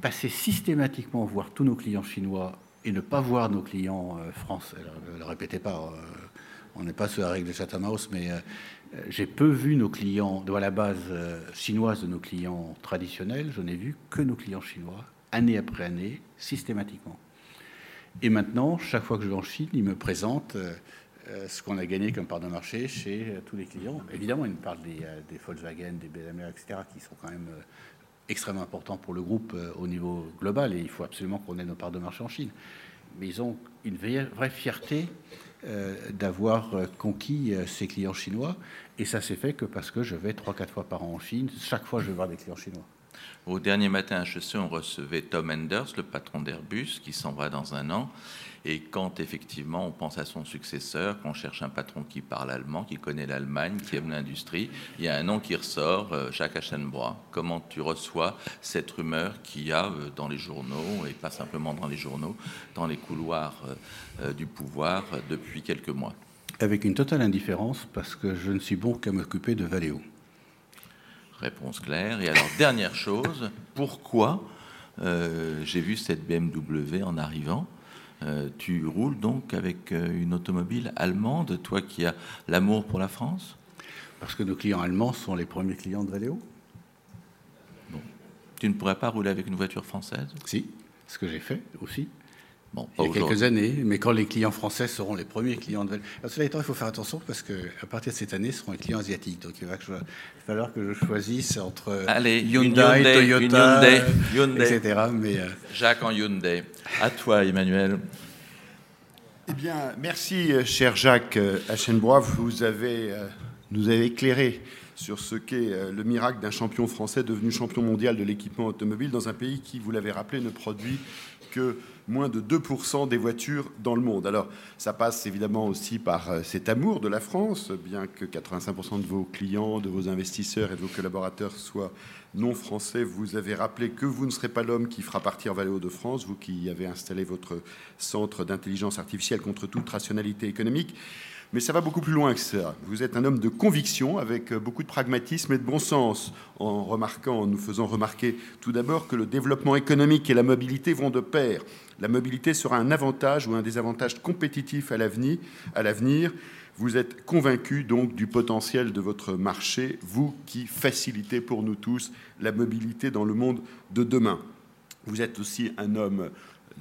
passer systématiquement voir tous nos clients chinois et ne pas voir nos clients euh, français, ne le répétez pas, euh, on n'est pas sous la règle de Chatham House, mais euh, j'ai peu vu nos clients, de la base chinoise de nos clients traditionnels, je n'ai vu que nos clients chinois, année après année, systématiquement. Et maintenant, chaque fois que je vais en Chine, ils me présentent euh, euh, ce qu'on a gagné comme part de marché chez euh, tous les clients. Évidemment, ils me parlent des, Volkswagen, des BMW, etc., qui sont quand même extrêmement importants pour le groupe au niveau global, et il faut absolument qu'on ait nos parts de marché en Chine. Mais ils ont une vraie fierté d'avoir conquis ces clients chinois, et ça s'est fait que parce que je vais 3-4 fois par an en Chine, chaque fois je vais voir des clients chinois. Au dernier matin à HEC, on recevait Tom Enders, le patron d'Airbus, qui s'en va dans un an. Et quand effectivement on pense à son successeur, qu'on cherche un patron qui parle allemand, qui connaît l'Allemagne, qui aime l'industrie, il y a un nom qui ressort, euh, Jacques Aschenbrois. Comment tu reçois cette rumeur qu'il y a euh, dans les journaux, et pas simplement dans les journaux, dans les couloirs euh, du pouvoir depuis quelques mois? Avec une totale indifférence, parce que je ne suis bon qu'à m'occuper de Valéo. Réponse claire. Et alors, dernière chose, pourquoi euh, j'ai vu cette BMW en arrivant euh, Tu roules donc avec euh, une automobile allemande, toi qui as l'amour pour la France? Parce que nos clients allemands sont les premiers clients de Valeo. Bon. Tu ne pourrais pas rouler avec une voiture française? Si, ce que j'ai fait aussi il y a quelques années, mais quand les clients français seront les premiers clients de Valeo. Cela étant, il faut faire attention parce qu'à partir de cette année, ce seront les clients asiatiques. Donc il va, falloir que je choisisse entre Hyundai, Toyota, Hyundai, etc. Mais, euh, Jacques en Hyundai. À toi, Emmanuel. Eh bien, merci, cher Jacques. Vous avez, euh, nous avez éclairé sur ce qu'est euh, le miracle d'un champion français devenu champion mondial de l'équipement automobile dans un pays qui, vous l'avez rappelé, ne produit que moins de 2% des voitures dans le monde. Alors, ça passe évidemment aussi par euh, cet amour de la France, bien que 85% de vos clients, de vos investisseurs et de vos collaborateurs soient non français. Vous avez rappelé que vous ne serez pas l'homme qui fera partir Valéo de France, vous qui avez installé votre centre d'intelligence artificielle contre toute rationalité économique. Mais ça va beaucoup plus loin que ça. Vous êtes un homme de conviction avec euh, beaucoup de pragmatisme et de bon sens, en remarquant, en nous faisant remarquer tout d'abord que le développement économique et la mobilité vont de pair. La mobilité sera un avantage ou un désavantage compétitif à l'avenir. Vous êtes convaincu donc du potentiel de votre marché, vous qui facilitez pour nous tous la mobilité dans le monde de demain. Vous êtes aussi un homme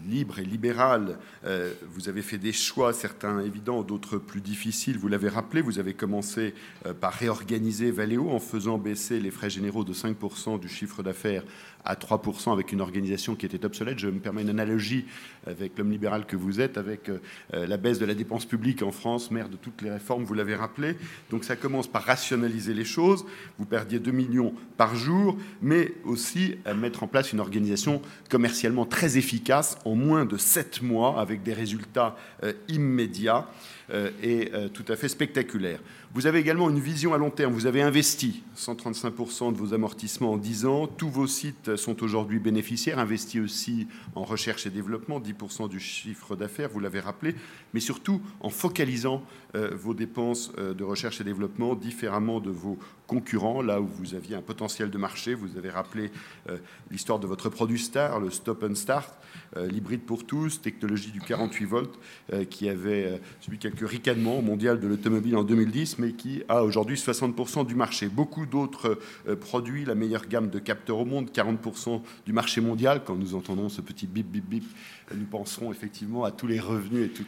libre et libéral. Euh, vous avez fait des choix, certains évidents, d'autres plus difficiles. Vous l'avez rappelé, vous avez commencé euh, par réorganiser Valeo en faisant baisser les frais généraux de 5% du chiffre d'affaires à 3% avec une organisation qui était obsolète. Je me permets une analogie avec l'homme libéral que vous êtes, avec euh, la baisse de la dépense publique en France, mère de toutes les réformes, vous l'avez rappelé. Donc ça commence par rationaliser les choses. Vous perdiez 2 millions par jour, mais aussi à mettre en place une organisation commercialement très efficace en moins de 7 mois avec des résultats euh, immédiats euh, et tout à fait spectaculaires. Vous avez également une vision à long terme. Vous avez investi 135% de vos amortissements en 10 ans. Tous vos sites sont aujourd'hui bénéficiaires, investis aussi en recherche et développement, 10% du chiffre d'affaires, vous l'avez rappelé, mais surtout en focalisant euh, vos dépenses euh, de recherche et développement différemment de vos concurrents, là où vous aviez un potentiel de marché. Vous avez rappelé euh, l'histoire de votre produit star, le Stop and Start, l'hybride pour tous, technologie du 48 volts, qui avait subi quelques ricanements mondial de l'automobile en 2010, mais qui a aujourd'hui 60% du marché. Beaucoup d'autres euh, produits, la meilleure gamme de capteurs au monde, 40% du marché mondial. Quand nous entendons ce petit bip, bip, bip, nous penserons effectivement à tous les revenus et tout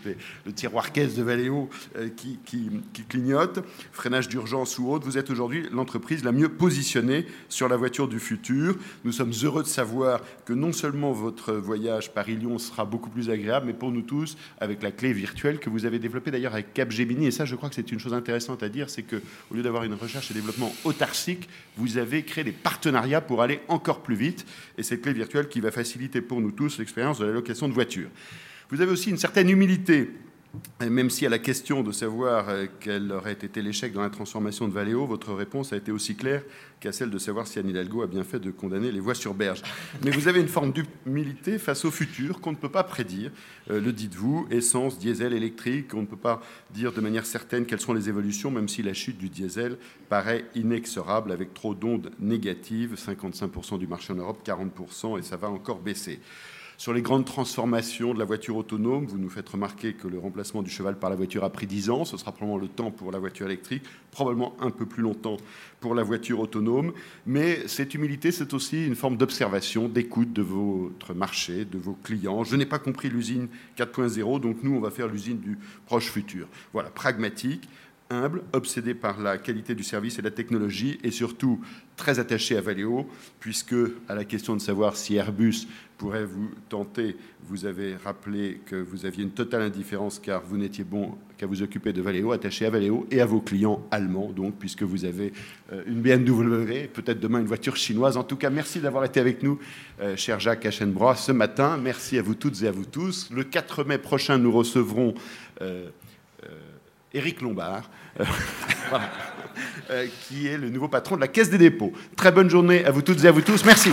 le tiroir caisse de Valeo euh, qui, qui, clignote. Freinage d'urgence ou autre, vous êtes aujourd'hui l'entreprise la mieux positionnée sur la voiture du futur. Nous sommes heureux de savoir que non seulement votre voyage Paris-Lyon sera beaucoup plus agréable, mais pour nous tous, avec la clé virtuelle que vous avez développée d'ailleurs avec Capgemini. Et ça, je crois que c'est une chose intéressante à dire, c'est qu'au lieu d'avoir une recherche et développement autarcique, vous avez créé des partenariats pour aller encore plus vite. Et cette clé virtuelle qui va faciliter pour nous tous l'expérience de la location de voiture. Vous avez aussi une certaine humilité même si à la question de savoir euh, quel aurait été l'échec dans la transformation de Valeo, votre réponse a été aussi claire qu'à celle de savoir si Anne Hidalgo a bien fait de condamner les voies sur berge. Mais vous avez une forme d'humilité face au futur qu'on ne peut pas prédire. Euh, le dites-vous, essence, diesel, électrique, on ne peut pas dire de manière certaine quelles sont les évolutions, même si la chute du diesel paraît inexorable avec trop d'ondes négatives, 55% du marché en Europe, 40%, et ça va encore baisser. Sur les grandes transformations de la voiture autonome, vous nous faites remarquer que le remplacement du cheval par la voiture a pris 10 ans. Ce sera probablement le temps pour la voiture électrique, probablement un peu plus longtemps pour la voiture autonome. Mais cette humilité, c'est aussi une forme d'observation, d'écoute de votre marché, de vos clients. Je n'ai pas compris l'usine 4.0, donc nous, on va faire l'usine du proche futur. Voilà, pragmatique humble, obsédé par la qualité du service et la technologie, et surtout très attaché à Valeo, puisque à la question de savoir si Airbus pourrait vous tenter, vous avez rappelé que vous aviez une totale indifférence car vous n'étiez bon qu'à vous occuper de Valeo, attaché à Valeo et à vos clients allemands, donc puisque vous avez euh, une BMW, peut-être demain une voiture chinoise. En tout cas, merci d'avoir été avec nous, euh, cher Jacques Aschenbrois, ce matin. Merci à vous toutes et à vous tous. Le 4 mai prochain, nous recevrons... Euh, Éric Lombard, euh, euh, qui est le nouveau patron de la Caisse des dépôts. Très bonne journée à vous toutes et à vous tous. Merci.